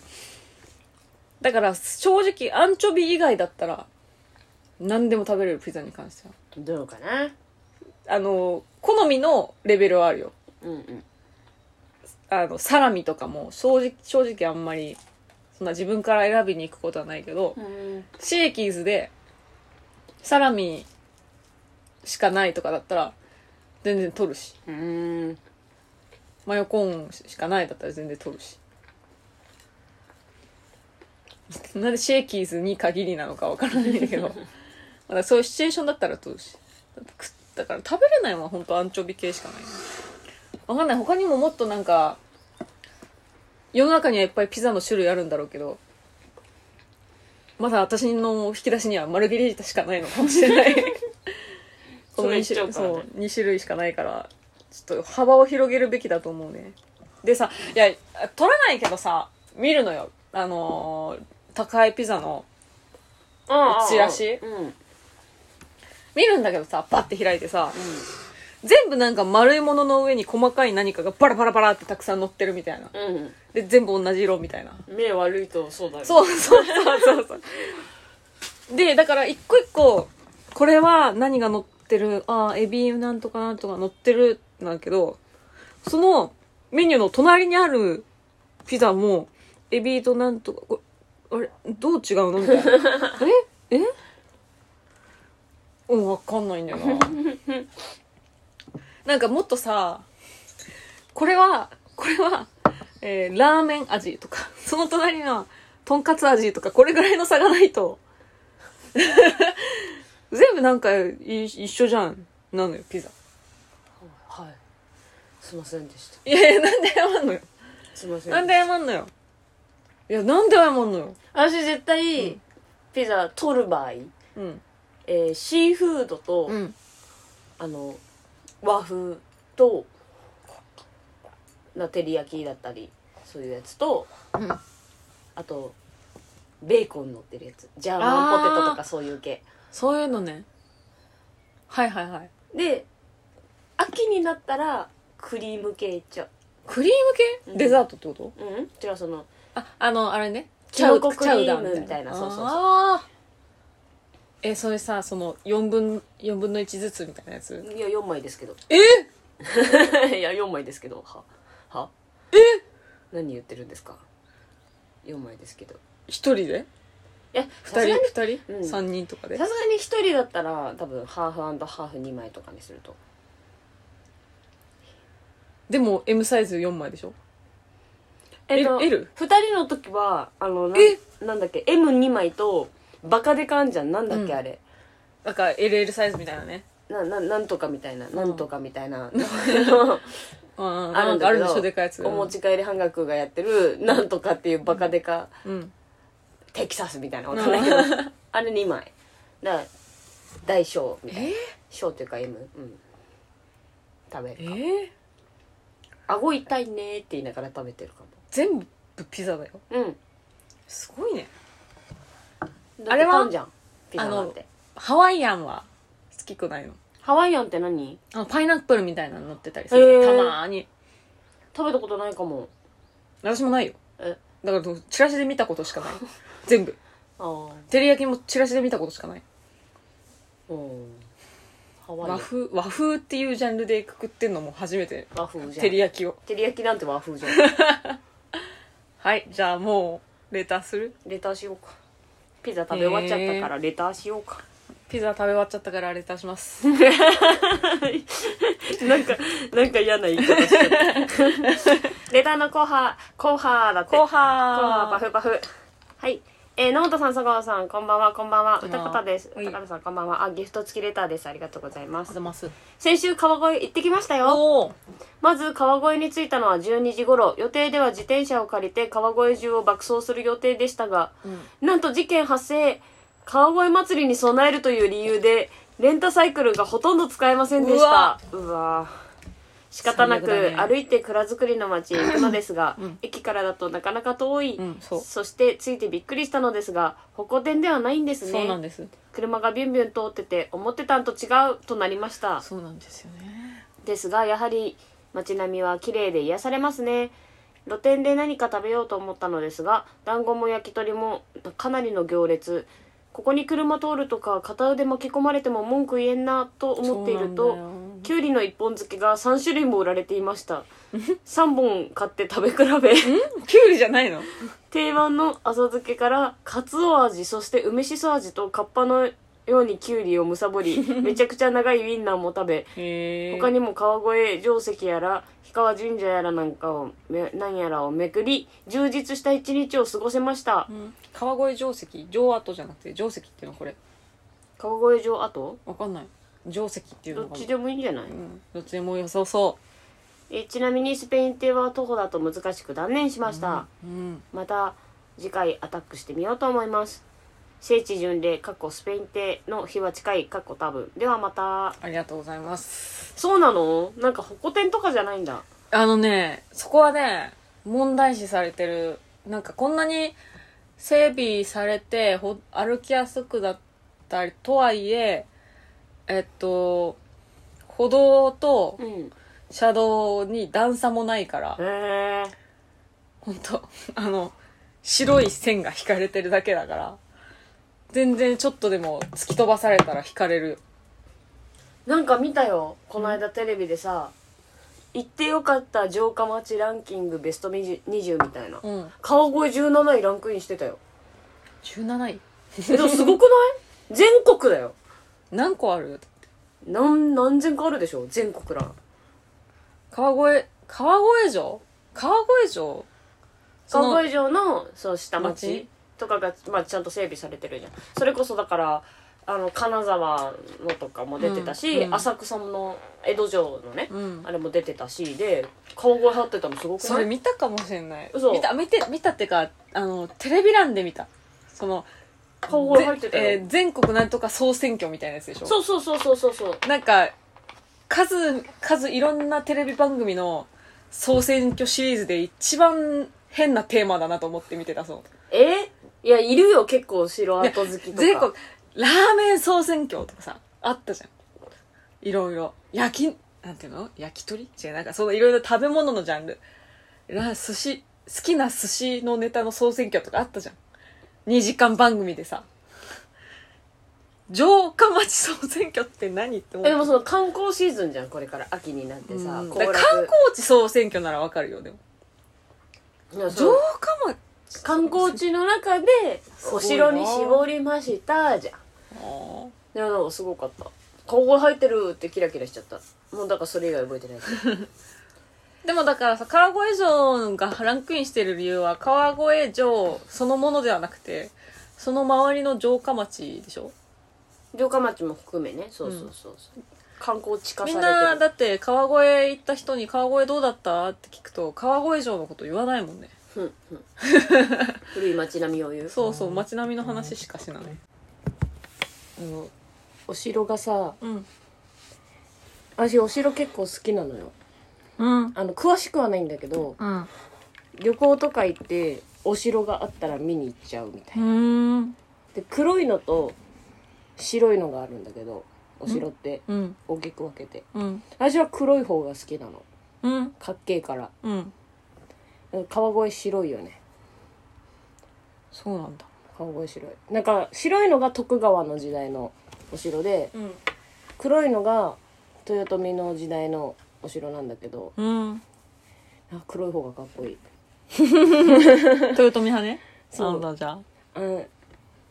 だから正直アンチョビ以外だったら何でも食べれるピザに関しては。どうかな？あの好みのレベルはあるよ。うんうん。あのサラミとかも正直正直あんまりそんな自分から選びに行くことはないけど、うん。シェーキーズでサラミしかないとかだったら全然取るし。うん。マヨコーンしかないだったら全然取るし。なんでシェーキーズに限りなのかわからないけどまだそういうシチュエーションだったら取るしだから食べれないのは本当アンチョビ系しかないわかんない。他にももっとなんか世の中にはいっぱいピザの種類あるんだろうけどまだ私の引き出しにはマルゲリータしかないのかもしれない。この2それ言っちゃ種そう2種類しかないからちょっと幅を広げるべきだと思うね。でさいや取らないけどさ見るのよ。あのー高いピザのチラシうんうん見るんだけどさパッて開いてさ全部なんか丸いものの上に細かい何かがバラバラバラってたくさん乗ってるみたいな。うん。で全部同じ色みたいな。目悪いとそうだよそうそうそうそうそう。でだから一個一個これは何が乗ってるああエビなんとかなんとか乗ってるなんだけどそのメニューの隣にあるピザもエビとなんとかこれあれどう違うのみたいな。え？え？うんわかんないんだよな。なんかもっとさこれはこれは、えーラーメン味とかその隣のとんかつ味とかこれぐらいの差がないと 全部なんかい一緒じゃん。なのよピザ。はい。すいませんでした。いやいやなんで謝んのよ。すいませんなんで謝んのよ。いやなんで謝んのよ。私絶対、うん。ピザ取る場合、うんえーシーフードと、うん。あの和風とな照り焼きだったりそういうやつとうん。あとベーコン乗ってるやつ。ジャーマンポテトとかそういう系。そういうのね。はいはいはい。で秋になったらクリーム系いっちゃう。クリーム系、うん。デザートってこと？うん。違うそのああのあれね。チャウコクリームみたいな。そうそうそう。あーえそれさその4分4分の1ずつみたいなやつ？いや4枚ですけど。え？いや4枚ですけどはは？え？何言ってるんですか？4枚ですけど。一人で？いや二さすがに人二人、うん。三人とかで？さすがに1人だったら多分ハーフハーフ2枚とかにすると。でも M サイズ4枚でしょ？えっと L? 2人の時はあのなえ？なんだっけ？M2 枚とバカでかあんじゃん。なんだっけ、うん。あれ。なんか LL サイズみたいなね。なななんとかみたいな、なんとかみたいな。うん。うん。あるんだけどでかいやつお持ち帰り半額がやってるなんとかっていうバカでかうん。テキサスみたいなわかんないけど あれ2枚。だから大小みたいな。え小っていうか M うん。食べえるか。ー、顎痛いねって言いながら食べてるか全部ピザだよ。もうん。すごいねああれは？パンじゃん。ピザなんて。ハワイアンは好きくないの？ハワイアンって何？あのパイナップルみたいなの乗ってたりする、へー。たまーに。食べたことないかも。私もないよ。え？だからチラシで見たことしかない。全部。ああ照り焼きもチラシで見たことしかない。うんハワイ。アン和風和風っていうジャンルでくくってんのも初めて。和風じゃん。照り焼きを。照り焼きなんて和風じゃん。はいじゃあもうレターする？レターしようかピザ食べ終わっちゃったからレターしようか。ピザ食べ終わっちゃったからレターします。なんかなんか嫌な言い方しちゃった。レターのコーハーコーハーだって。後コーハーパ半フパフ。はいえー、野本さん、佐川さん、こんばんは、こんばんは。歌方です。はい歌方さん、こんばんは。あ、ギフト付きレターです。ありがとうございます。ます先週、川越行ってきましたよ。まず川越に着いたのは12時頃予定では自転車を借りて川越中を爆走する予定でしたがうんなんと事件発生川越祭りに備えるという理由でレンタサイクルがほとんど使えませんでしたうわ仕方なく、歩いて蔵造りの町へ行くの ですが、うん。駅からだとなかなか遠い、うんそう。そして着いてびっくりしたのですが歩行電ではないんですね。そうなんです。車がビュンビュン通ってて思ってたんと違うとなりました。そうなんですよね。ですがやはり街並みは綺麗で癒されますね。露店で何か食べようと思ったのですが団子も焼き鳥もかなりの行列ここに車通るとか片腕巻き込まれても文句言えんなと思っているときゅうりの一本漬けが3種類も売られていました。3本買って食べ比べ。きゅうりじゃないの？定番の浅漬けからかつお味そして梅しそ味とカッパのようにきゅうりをむさぼりめちゃくちゃ長いウインナーも食べ他にも川越定石やら氷川神社やらなんかをめなんやらをめくり充実した一日を過ごせました。うん。川越定石定跡じゃなくて定石っていうのこれ。川越城跡？わかんない。定石っていうのがどっちでもいいんじゃない、うん。どっちでも良さそえちなみにスペイン艇は徒歩だと難しく断念しました、ううん。また次回アタックしてみようと思います聖地巡礼過去スペイン艇の日は近い過去多分。ではまた。ありがとうございます。そうなの？なんかホコ天とかじゃないんだ。あのねそこはね問題視されてる。なんかこんなに整備されてほ歩きやすくだったりとはいええっと歩道とうん。車道に段差もないから。へえ。本当あの白い線が引かれてるだけだから全然ちょっとでも突き飛ばされたら引かれる。なんか見たよ。この間テレビでさ行ってよかった城下町ランキングベスト20 20みたいな。うん。川越17位ランクインしてたよ。17位。えでもすごくない？全国だよ。何個ある？何何千個あるでしょ？全国ら川越川越城？川越城？その川越城のそう下町。町？とかが、まあ、ちゃんと整備されてるじゃん。それこそだからあの金沢のとかも出てたし、うんうん。浅草の江戸城のね、うん。あれも出てたしで川越張ってたのすごくそれ見たかもしれない。嘘。見た見て見たってかあのテレビ欄で見た。その川越入ってたよ、ぜえー全国なんとか総選挙みたいなやつでしょ？そうそうそうそうそうそう。なんか数数いろんなテレビ番組の総選挙シリーズで一番変なテーマだなと思って見てたそう。えいやいるよ結構城跡好きとか。全国ラーメン総選挙とかさあったじゃん。いろいろ。焼きなんていうの？焼き鳥？違うなんかそのいろいろ食べ物のジャンル。ラ寿司好きな寿司のネタの総選挙とかあったじゃん。2時間番組でさ。城下町総選挙って何って思えでもその観光シーズンじゃんこれから。秋になってさうん。観光地総選挙ならわかるよでも。城下町観光地の中でお城に絞りましたじゃん。あいやなんかすごかった。顔が入ってるってキラキラしちゃった。もうだからそれ以外覚えてない。でもだからさ川越城がランクインしてる理由は川越城そのものではなくてその周りの城下町でしょ？城下町も含めね。そうそうそうそう、観光地化さみんれてる。なだって川越行った人に川越どうだった？って聞くと川越城のこと言わないもんねふんふん。古い町並みを言う？そうそう街並みの話しかしない。あのお城がさうん。私お城結構好きなのよ。うん。あの詳しくはないんだけどうん。旅行とか行ってお城があったら見に行っちゃうみたいな。うん。で黒いのと白いのがあるんだけどお城ってうん。大きく分けて。うん。私は黒い方が好きなの。うん。かっけえから。うん川越白いよね。そうなんだ。川越白い。なんか白いのが徳川の時代のお城でうん。黒いのが豊臣の時代のお城なんだけどうん。あ黒い方がかっこいい。豊臣派ね？そう。なんだじゃあ。うん。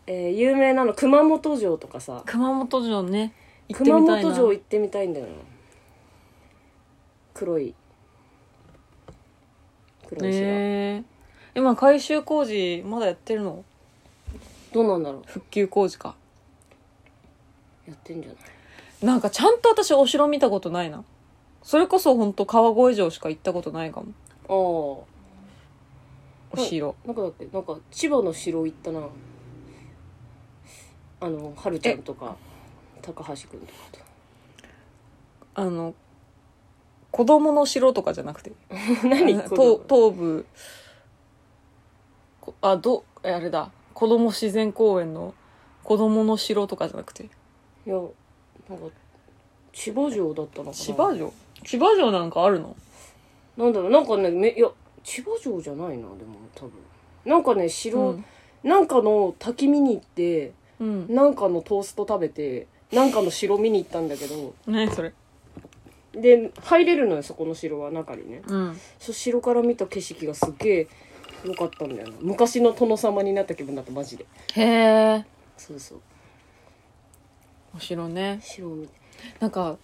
えー有名なの熊本城とかさ。熊本城ね。行って熊みたいな。本城行ってみたいんだよな。黒い黒い城、ねえ今改修工事まだやってるの？どうなんだろう。復旧工事か。やってんじゃない？なんかちゃんと私お城見たことないな。それこそ本当川越城しか行ったことないかも。ああお城。なんかだっけなんか千葉の城行ったな。あのはるちゃんとか高橋君とかあの子供の城とかじゃなくて。と何東東部。こあどえあれだ。子供自然公園の子供の城とかじゃなくて。いやなんか千葉城だったのかな。千葉城？千葉城なんかあるの？なんだろう。なんかねめいや千葉城じゃないなでも多分。なんかね城、うん。なんかの滝見に行ってうん。なんかのトースト食べてなんかの城見に行ったんだけど何それ？で入れるのよそこの城は中にね。うん。そう城から見た景色がすっげえ良かったんだよな。昔の殿様になった気分だったマジで。へえそうそう。お城ね。城を見て。なんか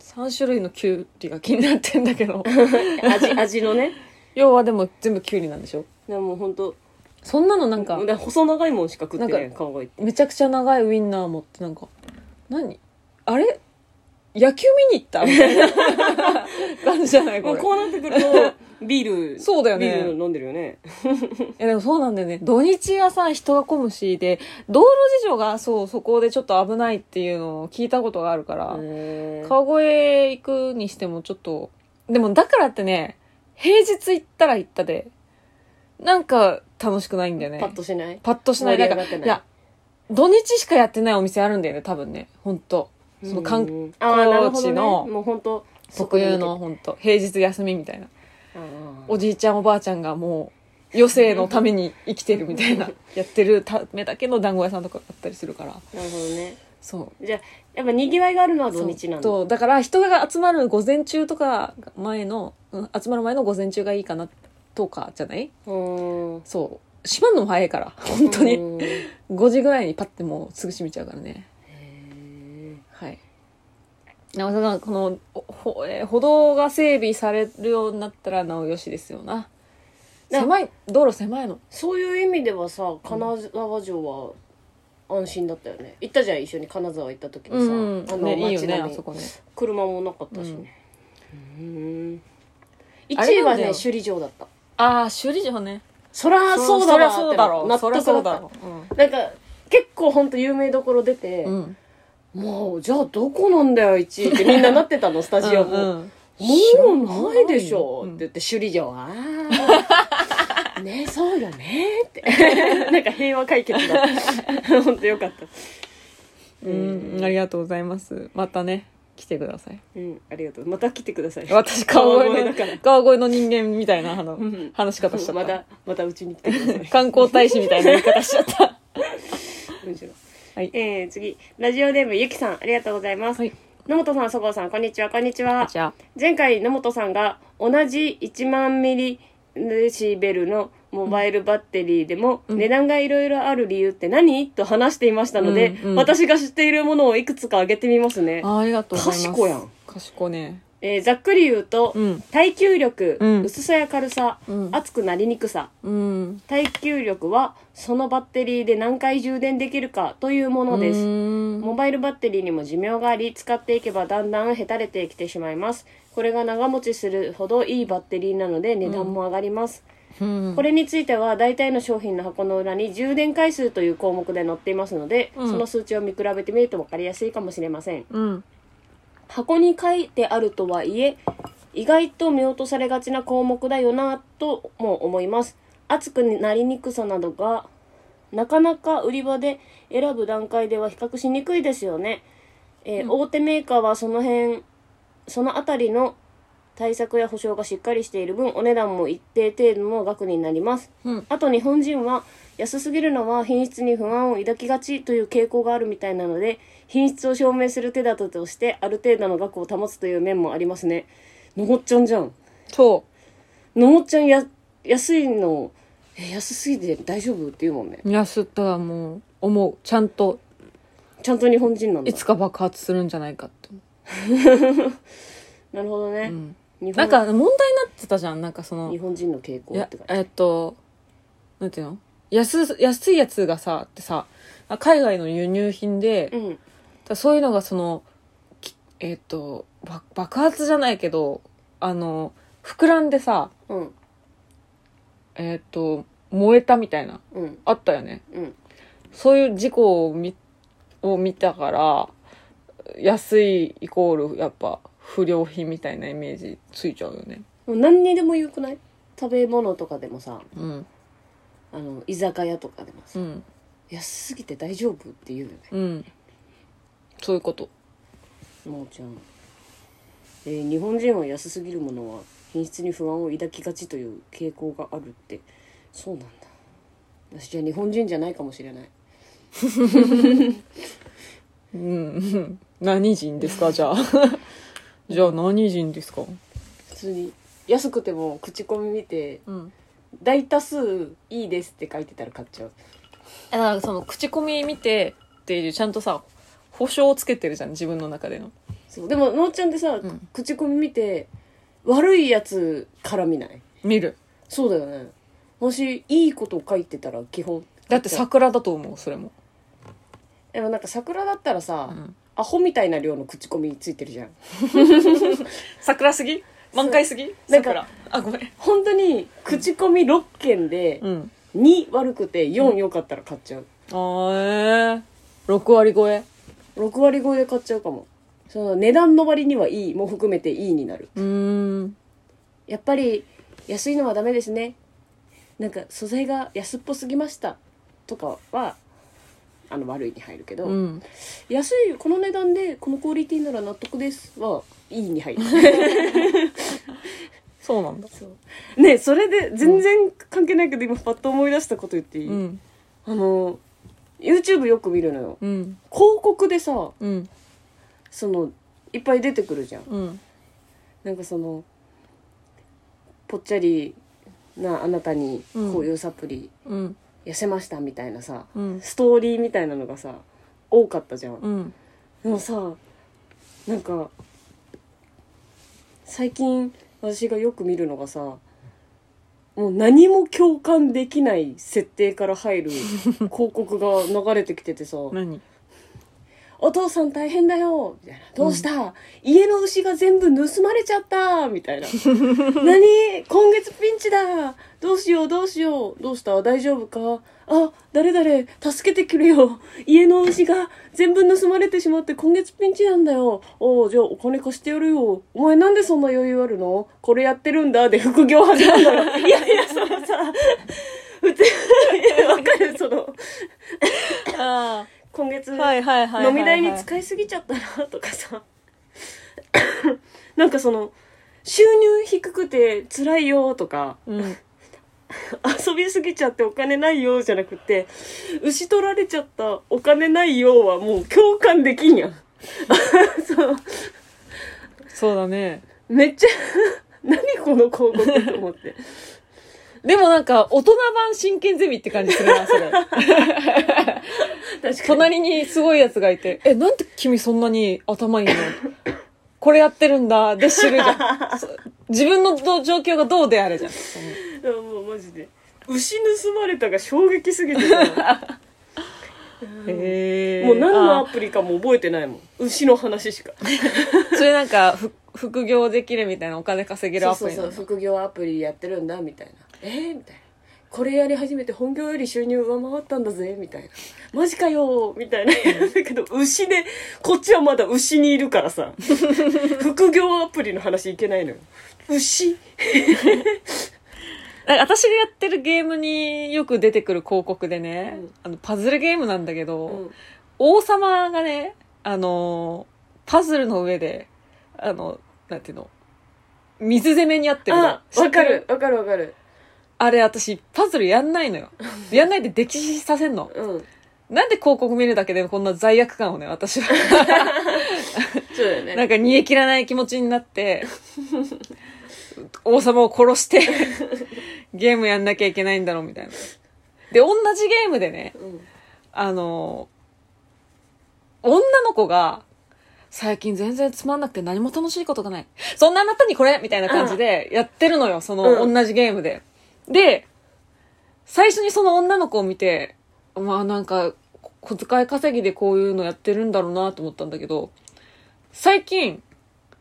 3種類のきゅうりが気になってんだけど。味味のね。要はでも全部きゅうりなんでしょ？でも本当そんなのなんかだ細長いもんしか食ってなない顔がいって。めちゃくちゃ長いウインナー持ってなんか何？あれ？野球見に行ったみたいな感じじゃない？これ。もうこうなってくるとビールそうだよね。ビール飲んでるよね。いやでもそうなんだよね。土日はさ人が混むしで道路事情がそうそこでちょっと危ないっていうのを聞いたことがあるから、川越行くにしてもちょっとでもだからってね平日行ったら行ったでなんか楽しくないんだよね。パッとしない？パッとしない。なんか盛り上がってない？いや土日しかやってないお店あるんだよね多分ね。本当その観うんあーなるほどね。地のもう本当特有の本当平日休みみたいな。あおじいちゃんおばあちゃんがもう余生のために生きてるみたいな やってるためだけの団子屋さんとかあったりするから。ーなるほどね。そう。じゃあやっぱにぎわいがあるのは土日なんだ。そう。だから人が集まる午前中とか前の、うん集まる前の午前中がいいかなとかじゃない？そう。閉まるのも早いから本当に。うん。へ5時ぐらいにパッてもうすぐ閉めちゃうからね。ーはい。長さんこのほ、えー歩道が整備されるようになったらなおよしですよな。な狭い道路狭いの。そういう意味ではさ金沢城は安心だったよね。行ったじゃん一緒に金沢行った時にさ、うんあのね、いいよねあそこね。車もなかったしね。うん。1あれなんだよ。位はね首里城だった。ああ首里城ね。そらそうだわそりゃそうだろう。納得だったそうだろなんか結構ほんと有名どころ出て、ううんもうじゃあどこなんだよ1位ってみんななってたの スタジオも、うんうん。もうないでしょうん。って言って首里城。ああねそうよねって。なんか平和解決だった。本当よかった。うん、ありがとうございます。またね来てください。うんありがとう。また来てください。私川越の川越の人間みたいなあのん。話し方しちゃった。またまたうちに来てください。観光大使みたいな言い方しちゃった。むしろはい。えー、次。ラジオネームゆきさんありがとうございます、はい。野本さんそごうさんこんにちはこんにちは。じゃあ前回野本さんが同じ1万ミリデシベルのモバイルバッテリーでも値段がいろいろある理由って何？と話していましたので、うんうん。私が知っているものをいくつか挙げてみますね、あありがとうございます。賢やん。賢ねえーざっくり言うと、うん。耐久力、うん。薄さや軽さ、うん。熱くなりにくさ。うん。耐久力はそのバッテリーで何回充電できるかというものです、うん。モバイルバッテリーにも寿命があり使っていけばだんだんへたれてきてしまいます。これが長持ちするほどいいバッテリーなので値段も上がります、うん。これについては大体の商品の箱の裏に充電回数という項目で載っていますので、うん。その数値を見比べてみると分かりやすいかもしれません。うん箱に書いてあるとはいえ意外と見落とされがちな項目だよなとも思います。熱くなりにくさなどがなかなか売り場で選ぶ段階では比較しにくいですよね、えー大手メーカーはその辺そのあたりの対策や保証がしっかりしている分お値段も一定程度の額になります。うん。あと日本人は安すぎるのは品質に不安を抱きがちという傾向があるみたいなので品質を証明する手立てとしてある程度の額を保つという面もありますね。のもっちゃんじゃん。そのもっちゃんや安いのえ安すぎて大丈夫って言うもんね。う安ったらもう思う。ちゃんとちゃんと日本人なんだ。いつか爆発するんじゃないかって。なるほどね、うん。なんか問題になってたじゃん。なんかその日本人の傾向ってえっとなんていうの？安安いやつがさってさ海外の輸入品で、うん。らそういうのがそのきえっとば爆発じゃないけどあの膨らんでさうん。えっと燃えたみたいなうん。あったよね。うん。そういう事故を見を見たから安いイコールやっぱ不良品みたいなイメージついちゃうよね。もう何にでもよくない？食べ物とかでもさ。うんあの居酒屋とかでもさ、うん。安すぎて大丈夫って言うよね。うん。そういうこと。もうちゃん、えー日本人は安すぎるものは品質に不安を抱きがちという傾向があるって。そうなんだ。私じゃあ日本人じゃないかもしれない。うんうん。何人ですか？じゃあ。じゃあ何人ですか？普通に安くても口コミ見てうん大多数いいですって書いてたら買っちゃう。だからその口コミ見てっていうちゃんとさ保証をつけてるじゃん自分の中での。そうでものーちゃんってさ、ん。口コミ見て悪いやつから見ない？見る。そうだよね。もしいいことを書いてたら基本だって桜だと思うそれも、でもなんか桜だったらさ、うん、アホみたいな量の口コミついてるじゃん。桜すぎ？満開すぎ？なんか桜。あごめん。本当に口コミ6件でうん。2悪くて4良かったら買っちゃう。あー。えー、6割超え？6割超えで買っちゃうかも。その値段の割にはいいも含めていいになる。うーん。やっぱり安いのはダメですね。なんか素材が安っぽすぎました。とかはあの悪いに入るけど、うん。安いこの値段でこのクオリティなら納得ですはいいに入る。そうなんだ。そう。ねそれで全然関係ないけど今パッと思い出したこと言っていい、うん。あの YouTube よく見るのよ。うん。広告でさうん。そのいっぱい出てくるじゃん。うん。なんかそのぽっちゃりなあなたにうん。こういうサプリうん。痩せましたみたいなさ、うん。ストーリーみたいなのがさ多かったじゃん、うん。でもさなんか最近私がよく見るのがさもう何も共感できない設定から入る 広告が流れてきててさ何「お父さん大変だよ」みたいな「どうした、家の牛が全部盗まれちゃった」みたいな 「何？今月ピンチだ。どうしよう？どうしよう？どうした？大丈夫か？あ誰々助けてくれよ。家の牛が全部盗まれてしまって今月ピンチなんだよ。おうじゃあお金貸してやるよ。お前なんでそんな余裕あるの？これやってるんだ」で副業始まるんだよいやいやそのさ 普通わかる？そのあ今月あはいはいはいはいはい。飲み代に使いすぎちゃったなとかさ。なんかその収入低くて辛いよとか。うん遊びすぎちゃってお金ないよじゃなくて牛取られちゃったお金ないよはもう共感できんやん。そう。そうだね。めっちゃ 何この広告と思って。でもなんか大人版真剣ゼミって感じするなそれ。確かに。隣にすごいやつがいて、え、なんで君そんなに頭いいの？これやってるんだ。で知るじゃん。そ自分のど状況がどうであれじゃん。いやもうマジで。牛盗まれたが衝撃すぎてさへー。もう何のアあプリかも覚えてないもん。牛の話しか。それなんか、ふ副業できるみたいなお金稼げるそうそうアプリなの？そう副業アプリやってるんだみたいな。えー、みたいなこれやり始めて本業より収入上回ったんだぜみたいな。マジかよみたいな。だけど牛でこっちはまだ牛にいるからさ。副業アプリの話いけないのよ。牛？私がやってるゲームによく出てくる広告でね、うん。あのパズルゲームなんだけど、うん。王様がね、あのーパズルの上で、あの、なんていうの、水攻めにあってるわかる？わかるわかるあれ私、パズルやんないのよ。やんないで歴史させんの。うんなんで広告見るだけでこんな罪悪感をね、私は。そうだよねなんか煮え切らない気持ちになって、王様を殺して、ゲームやんなきゃいけないんだろうみたいな。で、同じゲームでね、うんあの、女の子が、最近全然つまんなくて何も楽しいことがない。そんなあなたにこれみたいな感じでやってるのよ、そのうん同じゲームで。で、最初にその女の子を見て、まあなんか、小遣い稼ぎでこういうのやってるんだろうなと思ったんだけど、最近、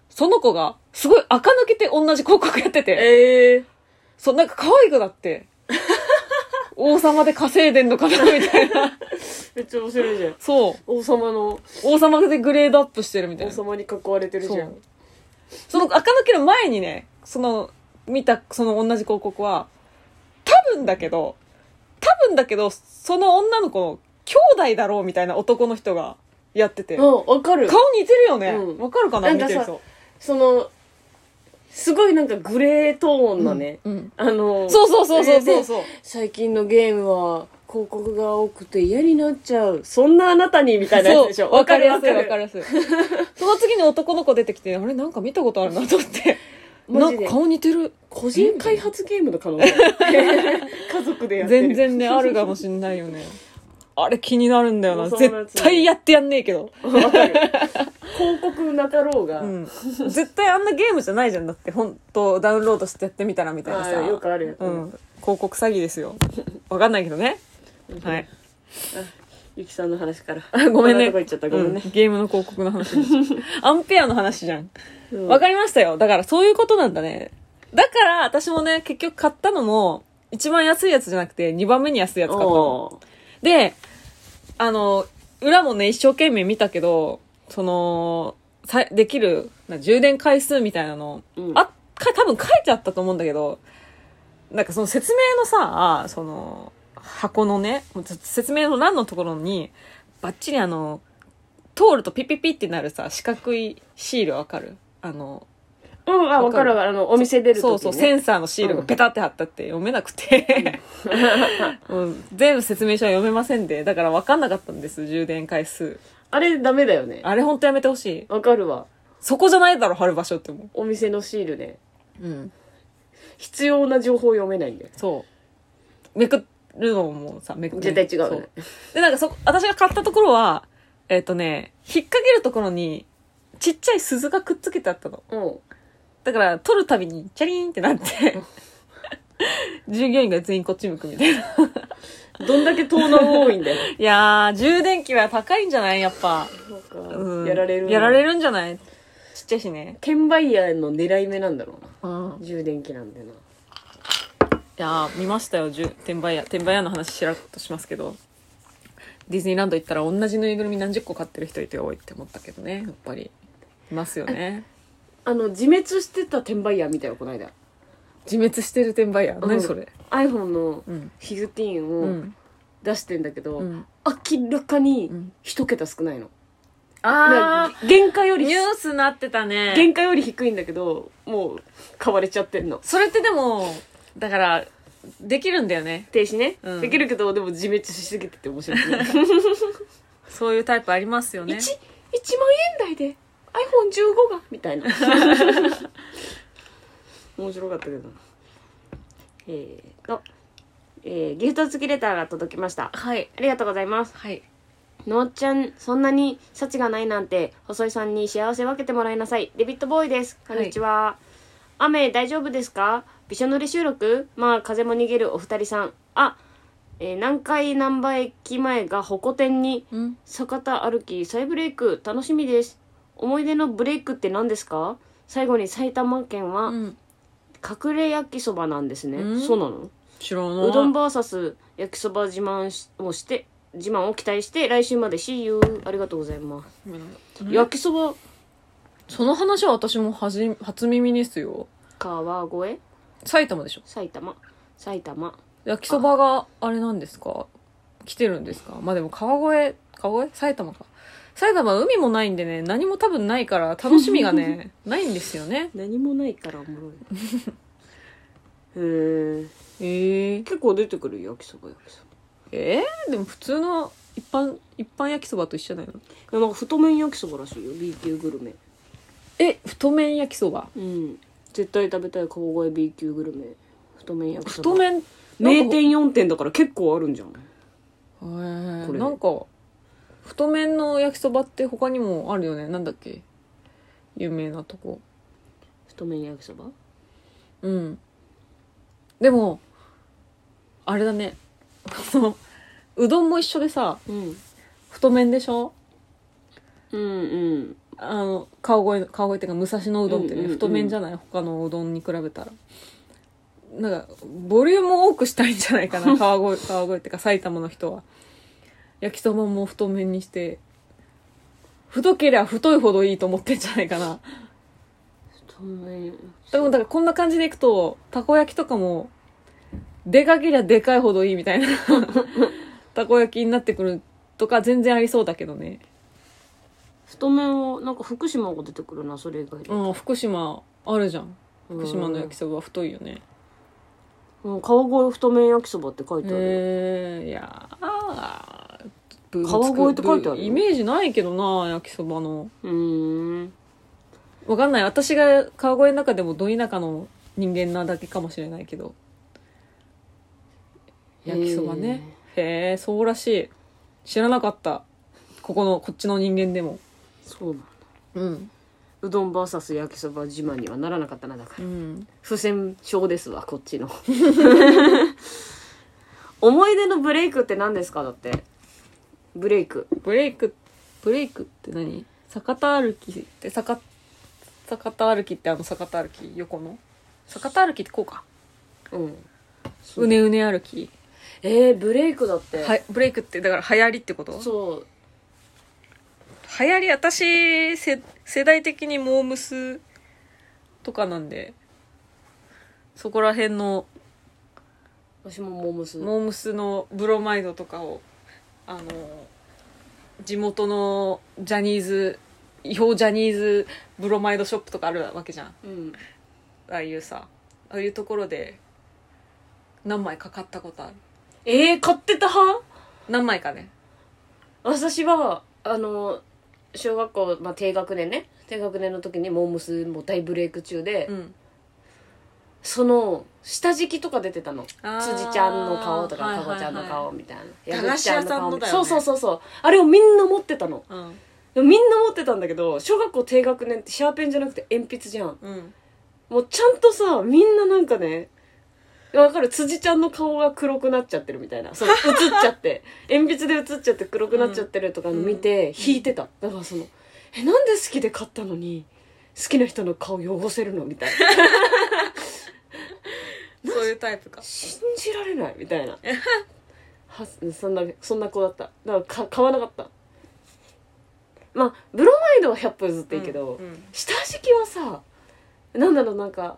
その子が、すごい垢抜けて同じ広告やってて、ええそう、なんか可愛くなって、王様で稼いでんのかなみたいな。めっちゃ面白いじゃんそう。王様の王様でグレードアップしてるみたいな。王様に囲われてるじゃんその垢抜ける前にね、その、見た、その同じ広告は、多分だけど、多分だけど、その女の子の兄弟だろうみたいな男の人がやってて。顔うんわかる。似てるよね。わ、うん。かるかな見てる人。そのすごいなんかグレートーンのね、うんあのそうそうそうそうそう。でそう最近のゲームは広告が多くて嫌になっちゃう。そんなあなたにみたいなやつでしょ。わかりやすいわるかりやすいその次に男の子出てきてあれなんか見たことあるなと思って。なマジで。んか顔似てる。個人開発ゲームの可能性。家族でやってる。全然ねあるかもしんないよね。あれ気になるんだよな。そうなんですよ。絶対やってやんねえけど、わかる。広告なかろうが、うん、絶対あんなゲームじゃないじゃん。だって本当ダウンロードしてやってみたらみたいなさ。よくあるやつ、うん、広告詐欺ですよ。わかんないけどね。はいゆきさんの話から。ごめんね。こんなとこ行っちゃった。ごめんね、うんゲームの広告の話です。アンペアの話じゃん。う。んわかりましたよ。だからそういうことなんだね。だから私もね結局買ったのも一番安いやつじゃなくて2番目に安いやつ買ったの。であの裏もね一生懸命見たけどそのさできるな充電回数みたいなの、うん。あか多分書いてあったと思うんだけどなんかその説明のさその箱のね説明の欄のところにバッチリあの通るとピッピッピってなるさ四角いシールわかる？あのうんあ分かる？わかるあのお店出る時、ね、そうそう、センサーのシールがペタって貼ったって読めなくて、うん。全部説明書は読めませんで、だから分かんなかったんです、充電回数。あれダメだよね。あれほんとやめてほしい。わかるわ。そこじゃないだろ、貼る場所ってもお店のシールね。う。うん。必要な情報読めないんだよ。そう。めくるのもさ、めく絶対違うそねで、なんかそ、私が買ったところは、えっ、とね、引っ掛けるところに、ちっちゃい鈴がくっつけてあったの。う。んだから、取るたびに、チャリーンってなって、従業員が全員こっち向くみたいな。どんだけ盗難多いんだよ。いやー、充電器は高いんじゃない？やっぱ。なんか。うん。やられるやられるるんじゃない？ちっちゃいしね。転売ヤーの狙い目なんだろうな。うん。充電器なんでないやー、見ましたよ、転売屋。転売屋の話しらっとしますけど。ディズニーランド行ったら同じぬいぐるみ何十個買ってる人いて多いって思ったけどね、やっぱり。いますよね。あの自滅してた転売ヤー見たよこの間自滅してる転売屋？うん何それ？iPhone のうん。15うをん。出してんだけど、うん。明らかにん一桁少ないの、あな原価よー、りニュースなってたね。原価より低いんだけどもう買われちゃってんのそれってでも、だから、できるんだよね。停止ね、うん。できるけどでも自滅しすぎてて面白い。そういうタイプありますよね。1, 1万円台で iPhone15 がみたいな。面白かったけど。えーと、えーギフト付きレターが届きました。はい。ありがとうございます。はい。のっちゃんそんなに幸がないなんて細井さんに幸せ分けてもらいなさい。デビッドボーイです。こんにちは、雨大丈夫ですか？びしょ濡れ収録？まあ風も逃げるお二人さん。あえー南海難波駅前がホコ天にうん。坂田歩き再ブレイク。楽しみです。思い出のブレイクって何ですか？最後に埼玉県はうん。隠れ焼きそばなんですね、うん。そうなの？知らない。うどん VS 焼きそば自慢しをして自慢を期待して来週まで。See you ありがとうございます、うん。焼きそば？その話は私もはじ初耳ですよ。川越？埼玉でしょ？埼玉。埼玉。焼きそばがあれなんですか？来てるんですか？まあでも川越川越？埼玉か。埼玉は海もないんでね何も多分ないから楽しみがね ないんですよね。何もないからおもろい。へえええ結構出てくる焼きそば焼きそえー、でも普通の一般一般焼きそばと一緒だよばいやなんか太麺焼きそばらしいよ。B 級グルメ。え太麺焼きそば？うん絶対食べたい川越 B 級グルメ。太麺焼きそば。太麺？名店4店だから結構あるんじゃん。えー。これなんか太麺の焼きそばって他にもあるよね。なんだっけ？有名なとこ。太麺焼きそば？うん。でもあれだね。そのうどんも一緒でさうん。太麺でしょ？うんうんあの川越川越っていうか武蔵野うどんってね、太麺じゃない他のうどんに比べたら。なんかボリュームを多くしたいんじゃないかな 川越川越っていうか埼玉の人は。焼きそばも太麺にして太けりゃ太いほどいいと思ってんじゃないかな。太麺。でもだからこんな感じでいくとたこ焼きとかもでかけりゃでかいほどいいみたいな。たこ焼きになってくるとか全然ありそうだけどね太麺はなんか福島が出てくるなそれ以外で。うん福島あるじゃん。福島の焼きそばは太いよね。うん川越太麺焼きそばって書いてある。へえいや川越って書いてあるよ。イメージないけどな焼きそばの。うーん。わかんない。私が川越の中でもど田舎の人間なだけかもしれないけど。焼きそばね。へえそうらしい。知らなかった。ここのこっちの人間でもそうなんだ。うん。うどん VS 焼きそば自慢にはならなかったなだから。うん。不戦勝ですわこっちの。思い出のブレイクって何ですかだって。ブレイク。ブレイク。ブレイクって何？坂田歩きって坂坂田歩きってあの坂田歩き横の？坂田歩きってこうか。うん。うねうね歩き。えー、ブレイクだって、はいブレイクってだから流行りってこと？そう流行り私せ世代的にモームスとかなんでそこら辺の私もモームス。モームスのブロマイドとかをあの地元のジャニーズ違法ジャニーズブロマイドショップとかあるわけじゃん。うん。ああいうさああいうところで何枚か買ったことある。えー、買ってた派？何枚かね。私はあの小学校、まあ、低学年ね。低学年の時にモームスも大ブレイク中で、うん。その下敷きとか出てたの。辻ちゃんの顔とかかごちゃんの顔みたいな。駄菓子屋さんのだよね。そうそうそうそう。あれをみんな持ってたの。うん。みんな持ってたんだけど小学校低学年ってシャーペンじゃなくて鉛筆じゃん。うん。もうちゃんとさみんななんかねわかる。辻ちゃんの顔が黒くなっちゃってるみたいな。そう映っちゃって。鉛筆で映っちゃって黒くなっちゃってるとかの見て引いてた。だからそのえなんで好きで買ったのに好きな人の顔汚せるのみたいな。そういうタイプか。信じられないみたいな。はそんなそんな子だった。だからか買わなかった。まあブロマイドは100歩譲っていいけど、うんうん。下敷きはさなんだろうなんか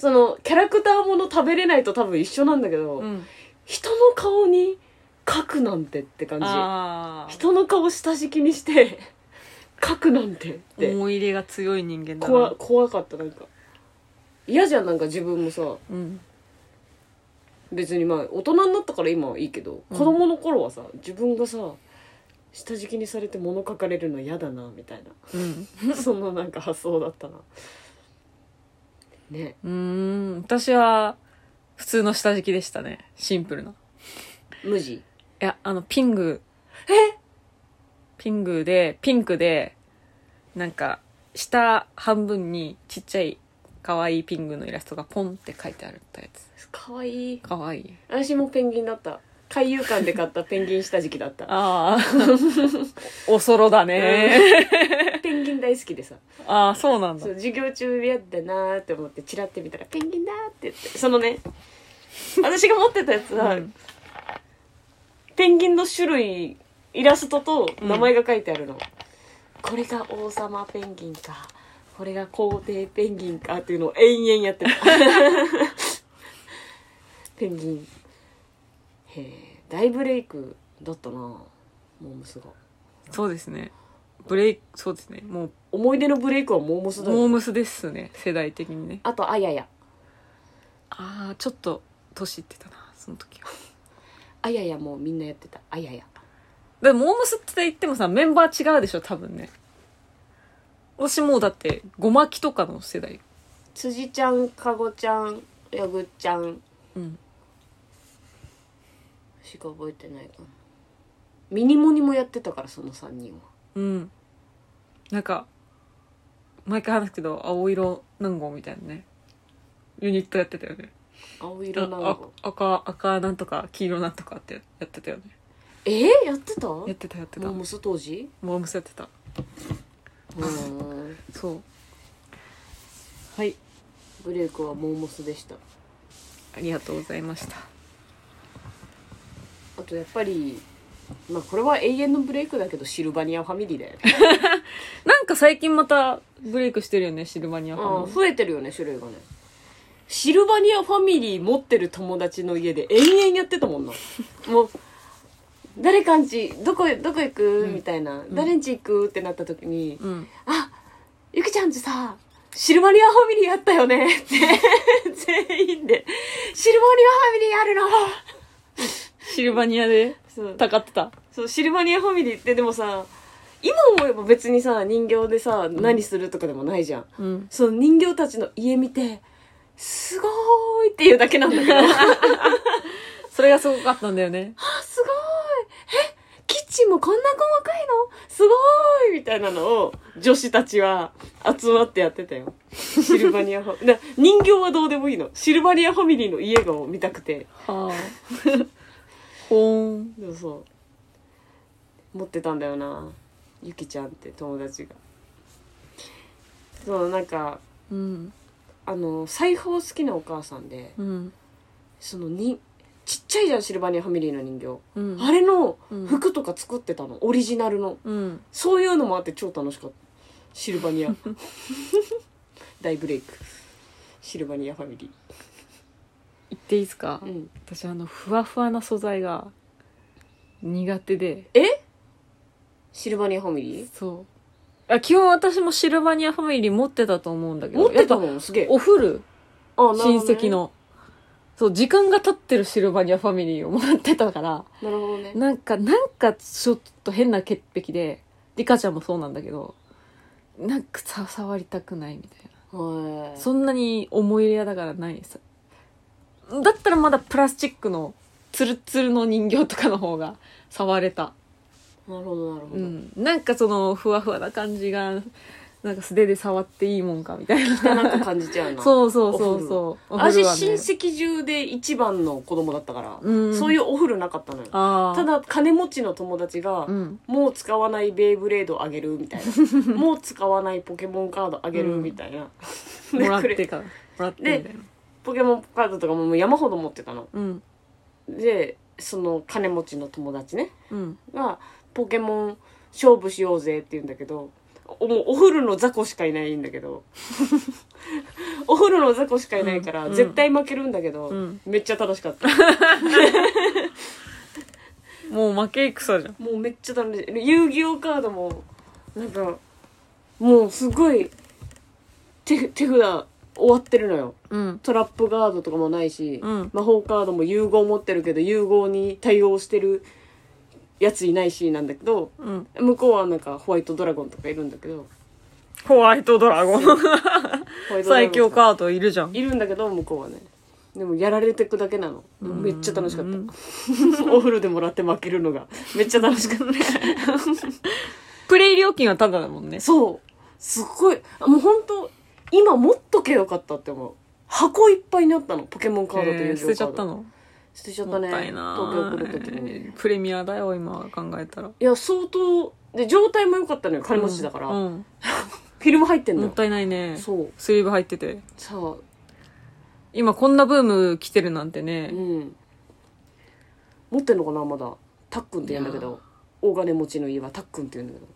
そのキャラクターもの食べれないと多分一緒なんだけど、うん。人の顔に描くなんてって感じ。人の顔下敷きにして 描くなんてって。思い入れが強い人間だ怖な。怖かったなんか。嫌じゃんなんか自分もさ。うん。別にまあ大人になったから今はいいけど、うん。子供の頃はさ自分がさ下敷きにされて物書かれるの嫌だなみたいうん。な そんななんか発想だったなね。うーん。私は普通の下敷きでしたね。シンプルな。い無地？やあのピング。え？ピングでピンクでなんか下半分にちっちゃい可愛いピングのイラストがポンって書いてあるやつ。かわいい。可愛い。私もペンギンだった海遊館で買ったペンギン下敷きだった。ああおそろだね。ペンギン大好きでさ。ああそうなんだ。そう授業中嫌だなーって思ってチラって見たら「ペンギンだ!」って言って。そのね私が持ってたやつは、うん。ペンギンの種類イラストと名前が書いてあるの、これが王様ペンギンか。これが皇帝ペンギンかっていうのを延々やってた。ペンギンへえ大ブレイクだったな。モームスが。そうですね。ブレイクそうですね。もう思い出のブレイクはモームスだよモームスですね。世代的にね。あとあやや。ああちょっと年いってたなその時は。あややもうみんなやってた。あやや。でもモームスって言ってもさメンバー違うでしょ多分ね。私もうだってごまきとかの世代。辻ちゃんかごちゃんやぐちゃん。うんしか覚えてないかなミニモニもやってたからその3人は。うん。なんか毎回話すけど青色南郷みたいなね。ユニットやってたよね。青色なあの赤赤なんとか黄色なんとかってやってたよね。えー、やってた？やってたやってた。モモームス当時？ームスやってた。うーん。そう。はい。ブレイクはモームスでした。ありがとうございましたあとやっぱりまあこれは永遠のブレイクだけどシルバニアファミリーだよね。なんか最近またブレイクしてるよねシルバニアファミリー。うん増えてるよね種類がね。シルバニアファミリー持ってる友達の家で延々やってたもんな。もう誰かんちどこどこ行く、うんみたいな。誰んち行く？ってなった時にうん「あゆきちゃんちさシルバニアファミリーあったよね。って、全員で、シルバニアファミリーあるのシルバニアでそうたかってた。そう、シルバニアファミリーってでもさ、今思えば別にさ、人形でさ、何するとかでもないじゃん。うん。その人形たちの家見て、すごーいっていうだけなんだけど、あ、それがすごかったんだよね。すごーいえキッチンもこんな細かいの？すごーいみたいなのを女子たちは集まってやってたよ。シルバニアファミリー。だ人形はどうでもいいの。シルバニアファミリーの家が見たくて。はあ。ほーん。そうそう。持ってたんだよな。ゆきちゃんって友達が。そう、なんか、うん。あの、裁縫好きなお母さんで、うん。そのに、ちっちゃいじゃん、シルバニアファミリーの人形。うん。あれのうん服とか作ってたの。オリジナルの。うん。そういうのもあって超楽しかった。シルバニア。大ブレイク。シルバニアファミリ言っていいですか？ー。うん。私あの、ふわふわな素材が苦手で。え？シルバニアファミリそう。あ、基本私もシルバニアファミリー持ってたと思うんだけど。ー持ってたやっのすげえぱ。お古あなる親ね戚。の。そう、時間が経ってるシルバニアファミリーをもらってたから、なるほどね。なんか、なんかちょっと変な潔癖で、リカちゃんもそうなんだけど、なんかさ触りたくないみたいな。はい。そんなに思い入れだからないです。だったらまだプラスチックのツルツルの人形とかの方が触れた。なるほど、なるほど。うん。なんかそのふわふわな感じが、なんか素手で触っていいもんかみたいな。なんか感じちゃうな。そうそうそうそう。お私、親戚中で一番の子供だったから、うんそういうお風呂なかったのよ。た、だ、金持ちの友達が、うん。もう使わないベイブレードあげるみたいな。もう使わないポケモンカードあげるみたいな。でもらっ くれてから。もらってみたいな。ポケモンカードとかももう山ほど持ってたの。うん。で、その金持ちの友達ね、うん。が、ポケモン勝負しようぜって言うんだけど、おもうお風呂の雑魚しかいないんだけど、お風呂の雑魚しかいないから、うん絶対負けるんだけど、うんめっちゃ楽しかった。もう負け戦じゃん。もうめっちゃ楽しい。遊戯王カードも、なんか、もうすごい、手、手札終わってるのよ。うん。トラップガードとかもないし、うん魔法カードも融合持ってるけど、融合に対応してるやついないし、なんだけど、うん。向こうはなんかホワイトドラゴンとかいるんだけど、ホワイトドラゴン。ホワイトドラゴン最強カードいるじゃん。いるんだけど、向こうはね。でもやられてくだけなの。めっちゃ楽しかっうんた。お風呂でもらって負けるのが。めっちゃ楽しかった。プレイ料金はタダだもんね。そう。すっごい。あもう本当今持っとけよかったって思う。箱いっぱいになったの。ポケモンカードと遊戯王カード。へー捨てちゃったの？捨てちゃったね。もったいな東京来る時に。プレミアだよ、今考えたら。いや、相当、で、状態も良かったのよ。金持ちだから。うん。フィルム入ってんのよ。もったいないね。そう。スリーブ入ってて。さあ、今こんなブーム来てるなんてうね。ん。持ってんのかなまだ。たっくんって言うんだけど。大金持ちの家はたっくんって言うんだけど。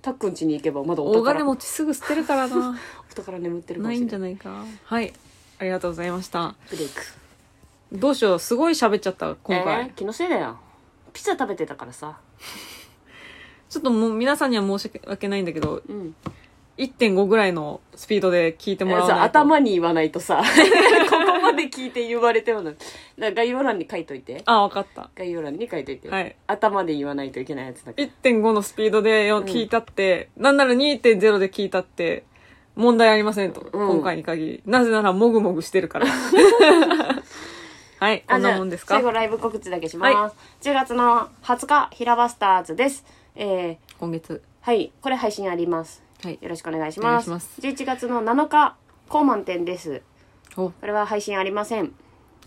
たっくん家に行けばまだお大金宝。持ちすぐ捨てるからな。お宝眠ってるかもないんしい。じゃないか。はい。ありがとうございました。ブレイク。どうしよう。すごい喋っちゃった、今えー回。気のせいだよ。ピザ食べてたからさ。ちょっともう皆さんには申し訳ないんだけど、うん。1.5ぐらいのスピードで聞いてもらわないと。頭に言わないとさ、ここまで聞いて言われてもな。だから概要欄に書いといて。あ、わかった。概要欄に書いといて。はい。頭で言わないといけないやつだけど。1.5のスピードでよん聞いたって、なんなら2.0で聞いたって、問題ありませんと。うん今回に限り。なぜなら、もぐもぐしてるから。はい、こんなもんですか？あじゃあ最後ライブ告知だけします。10月の20日、平場スターズです。えー、今月。はい、これ配信あります。はい。よろしくお願いしお願ます。いします11月の7日、高満点です。お、これは配信ありません。よ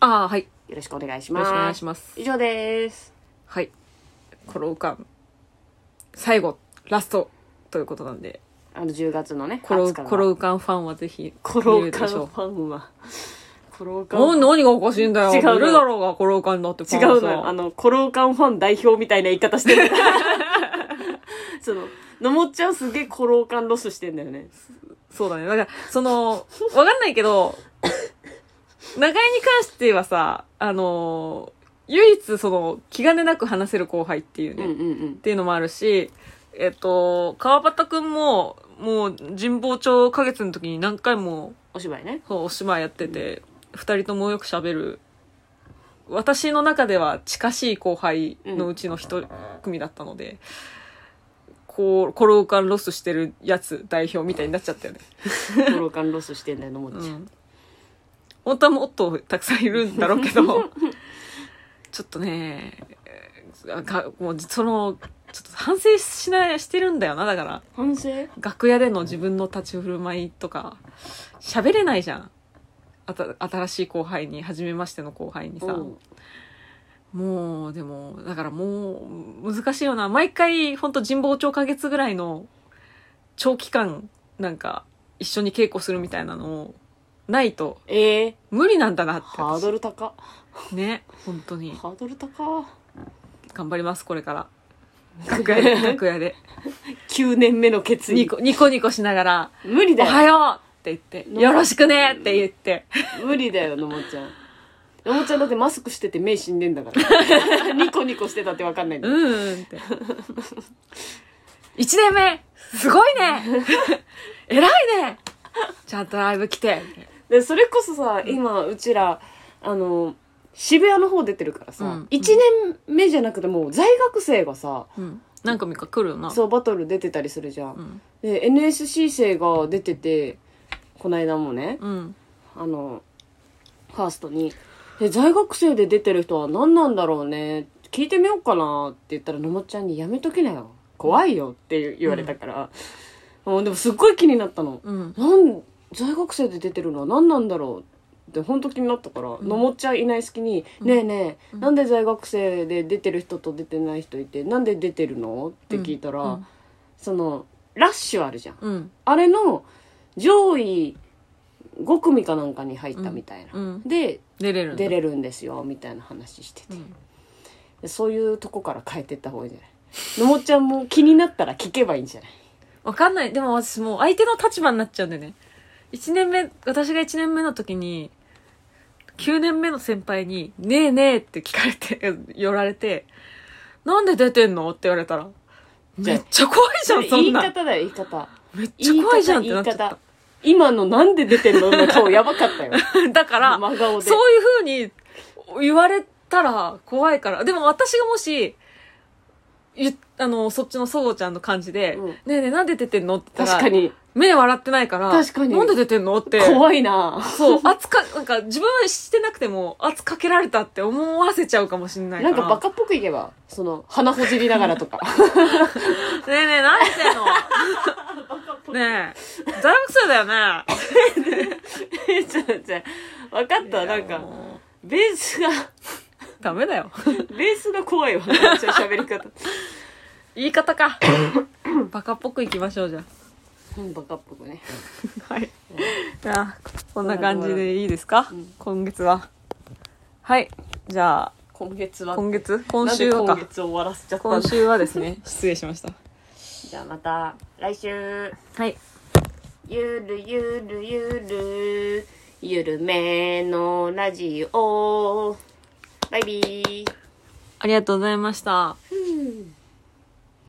ああ、はい。よろしくお願いします。ろしくお願いします。以上です。はい。コロウカン、最後、ラスト、ということなんで、あの、10月のね、コロウ、20日のコロウカンファンはぜひ、コロウカンファンは、コロウカン。何がおかしいんだよ。違うのいるだろうが、コロウカンだって違うのよ。あの、コロウカンファン代表みたいな言い方してる。その、のもっちゃんすげえコロウカンロスしてんだよね。そうだね。だから、その、わかんないけど、長井に関してはさ、あの、唯一その、気兼ねなく話せる後輩っていうね、うんうんうんっ。ていうのもあるし、えっと、川端くんも、もう神保町花月の時に何回もお芝居ね。そうお芝居やってて、二人ともよく喋る。私の中では近しい後輩のうちの一組だったので、こうコローカンロスしてるやつ代表みたいになっちゃったよね。コロカンロスしてんだよのもっち。ゃん、うん。本当はもっとたくさんいるんだろうけどちょっとねあがもうそのちょっと反省しないしてるんだよなだから。反省？楽屋での自分の立ち振る舞いとか喋れないじゃん。あた新しい後輩に初めましての後輩にさ、うん。もうでもだからもう難しいよな。毎回ほんと神保町花月ぐらいの長期間なんか一緒に稽古するみたいなのないとええ無理なんだなって。ハードル高私ね本当に。ハードル高頑張りますこれから楽屋で楽屋で9年目の決意ニコニコニコしながら「お無理だよはよう!」って言って「よろしくね!」って言って無理だよのもちゃんのもちゃんだってマスクしてて目死んでんだから ニコニコしてたって分かんないんだうよーんって。一年目すごいね 偉いねちゃんとライブ来て。でそれこそさ今うちらあの渋谷の方出てるからさ、うん1年目じゃなくてもう在学生がさうん。何組か来るよな。そうバトル出てたりするじゃん、うん。で NSC 生が出ててこの間もねうん。あのファーストにで在学生で出てる人は何なんだろうね？聞いてみようかなって言ったらのもちゃんに「やめときなよ怖いよ」って言われたから、うん、でもすっごい気になったのうん。なん在学生で出てるのは何なんだろう？って本当気になったから、のもっちゃんいない隙に「ねえねえ、なんで在学生で出てる人と出てない人いてなんで出てるの?」って聞いたら、うん。そのラッシュあるじゃん。うん。あれの上位5組かなんかに入ったみたいな、うん。で出れる出れるんですよみたいな話してて、そういうとこから変えてった方がいいんじゃない？のもっちゃんも気になったら聞けばいいんじゃない？わかんない。でも私もう相手の立場になっちゃうんだよね。一年目、私が一年目の時に、9年目の先輩に、ねえねえって聞かれて、寄られて、なんで出てんの？って言われたら、めっちゃ怖いじゃん、そ言いんな。方だよ言い方めっちゃ怖いじゃんってなっちゃっ言い方今のなんで出てんの？の顔やばかったよた。だから、そういう風に言われたら怖いから。でも私がもし、ゆあの、そっちのそごちゃんの感じで、うん。ねえねえなんで出てんのって言ったら、確かに。目笑ってないから、確かに。なんで出てんのって。怖いな。そう、圧か、なんか自分はしてなくても圧かけられたって思わせちゃうかもしれないから。なんかバカっぽくいけばその鼻ほじりながらとか。ねえねえ、何してんの？ねえ、大学生だよね。ちょっとじゃあ分かったなんかもベースがうダメだよ。ベースが怖いわちょっと喋り方言い方か。バカっぽくいきましょう、じゃうんバカっぽくねあ。はい。じゃあ、こんな感じでいいですか、うん今月は。はい。じゃあ、今月は今月？今週はかなんで今。月終わらせちゃったんだ今週はですね、失礼しました。じゃあまた来週はい。ゆるゆるゆるゆるめのラジオバイビーありがとうございました。うん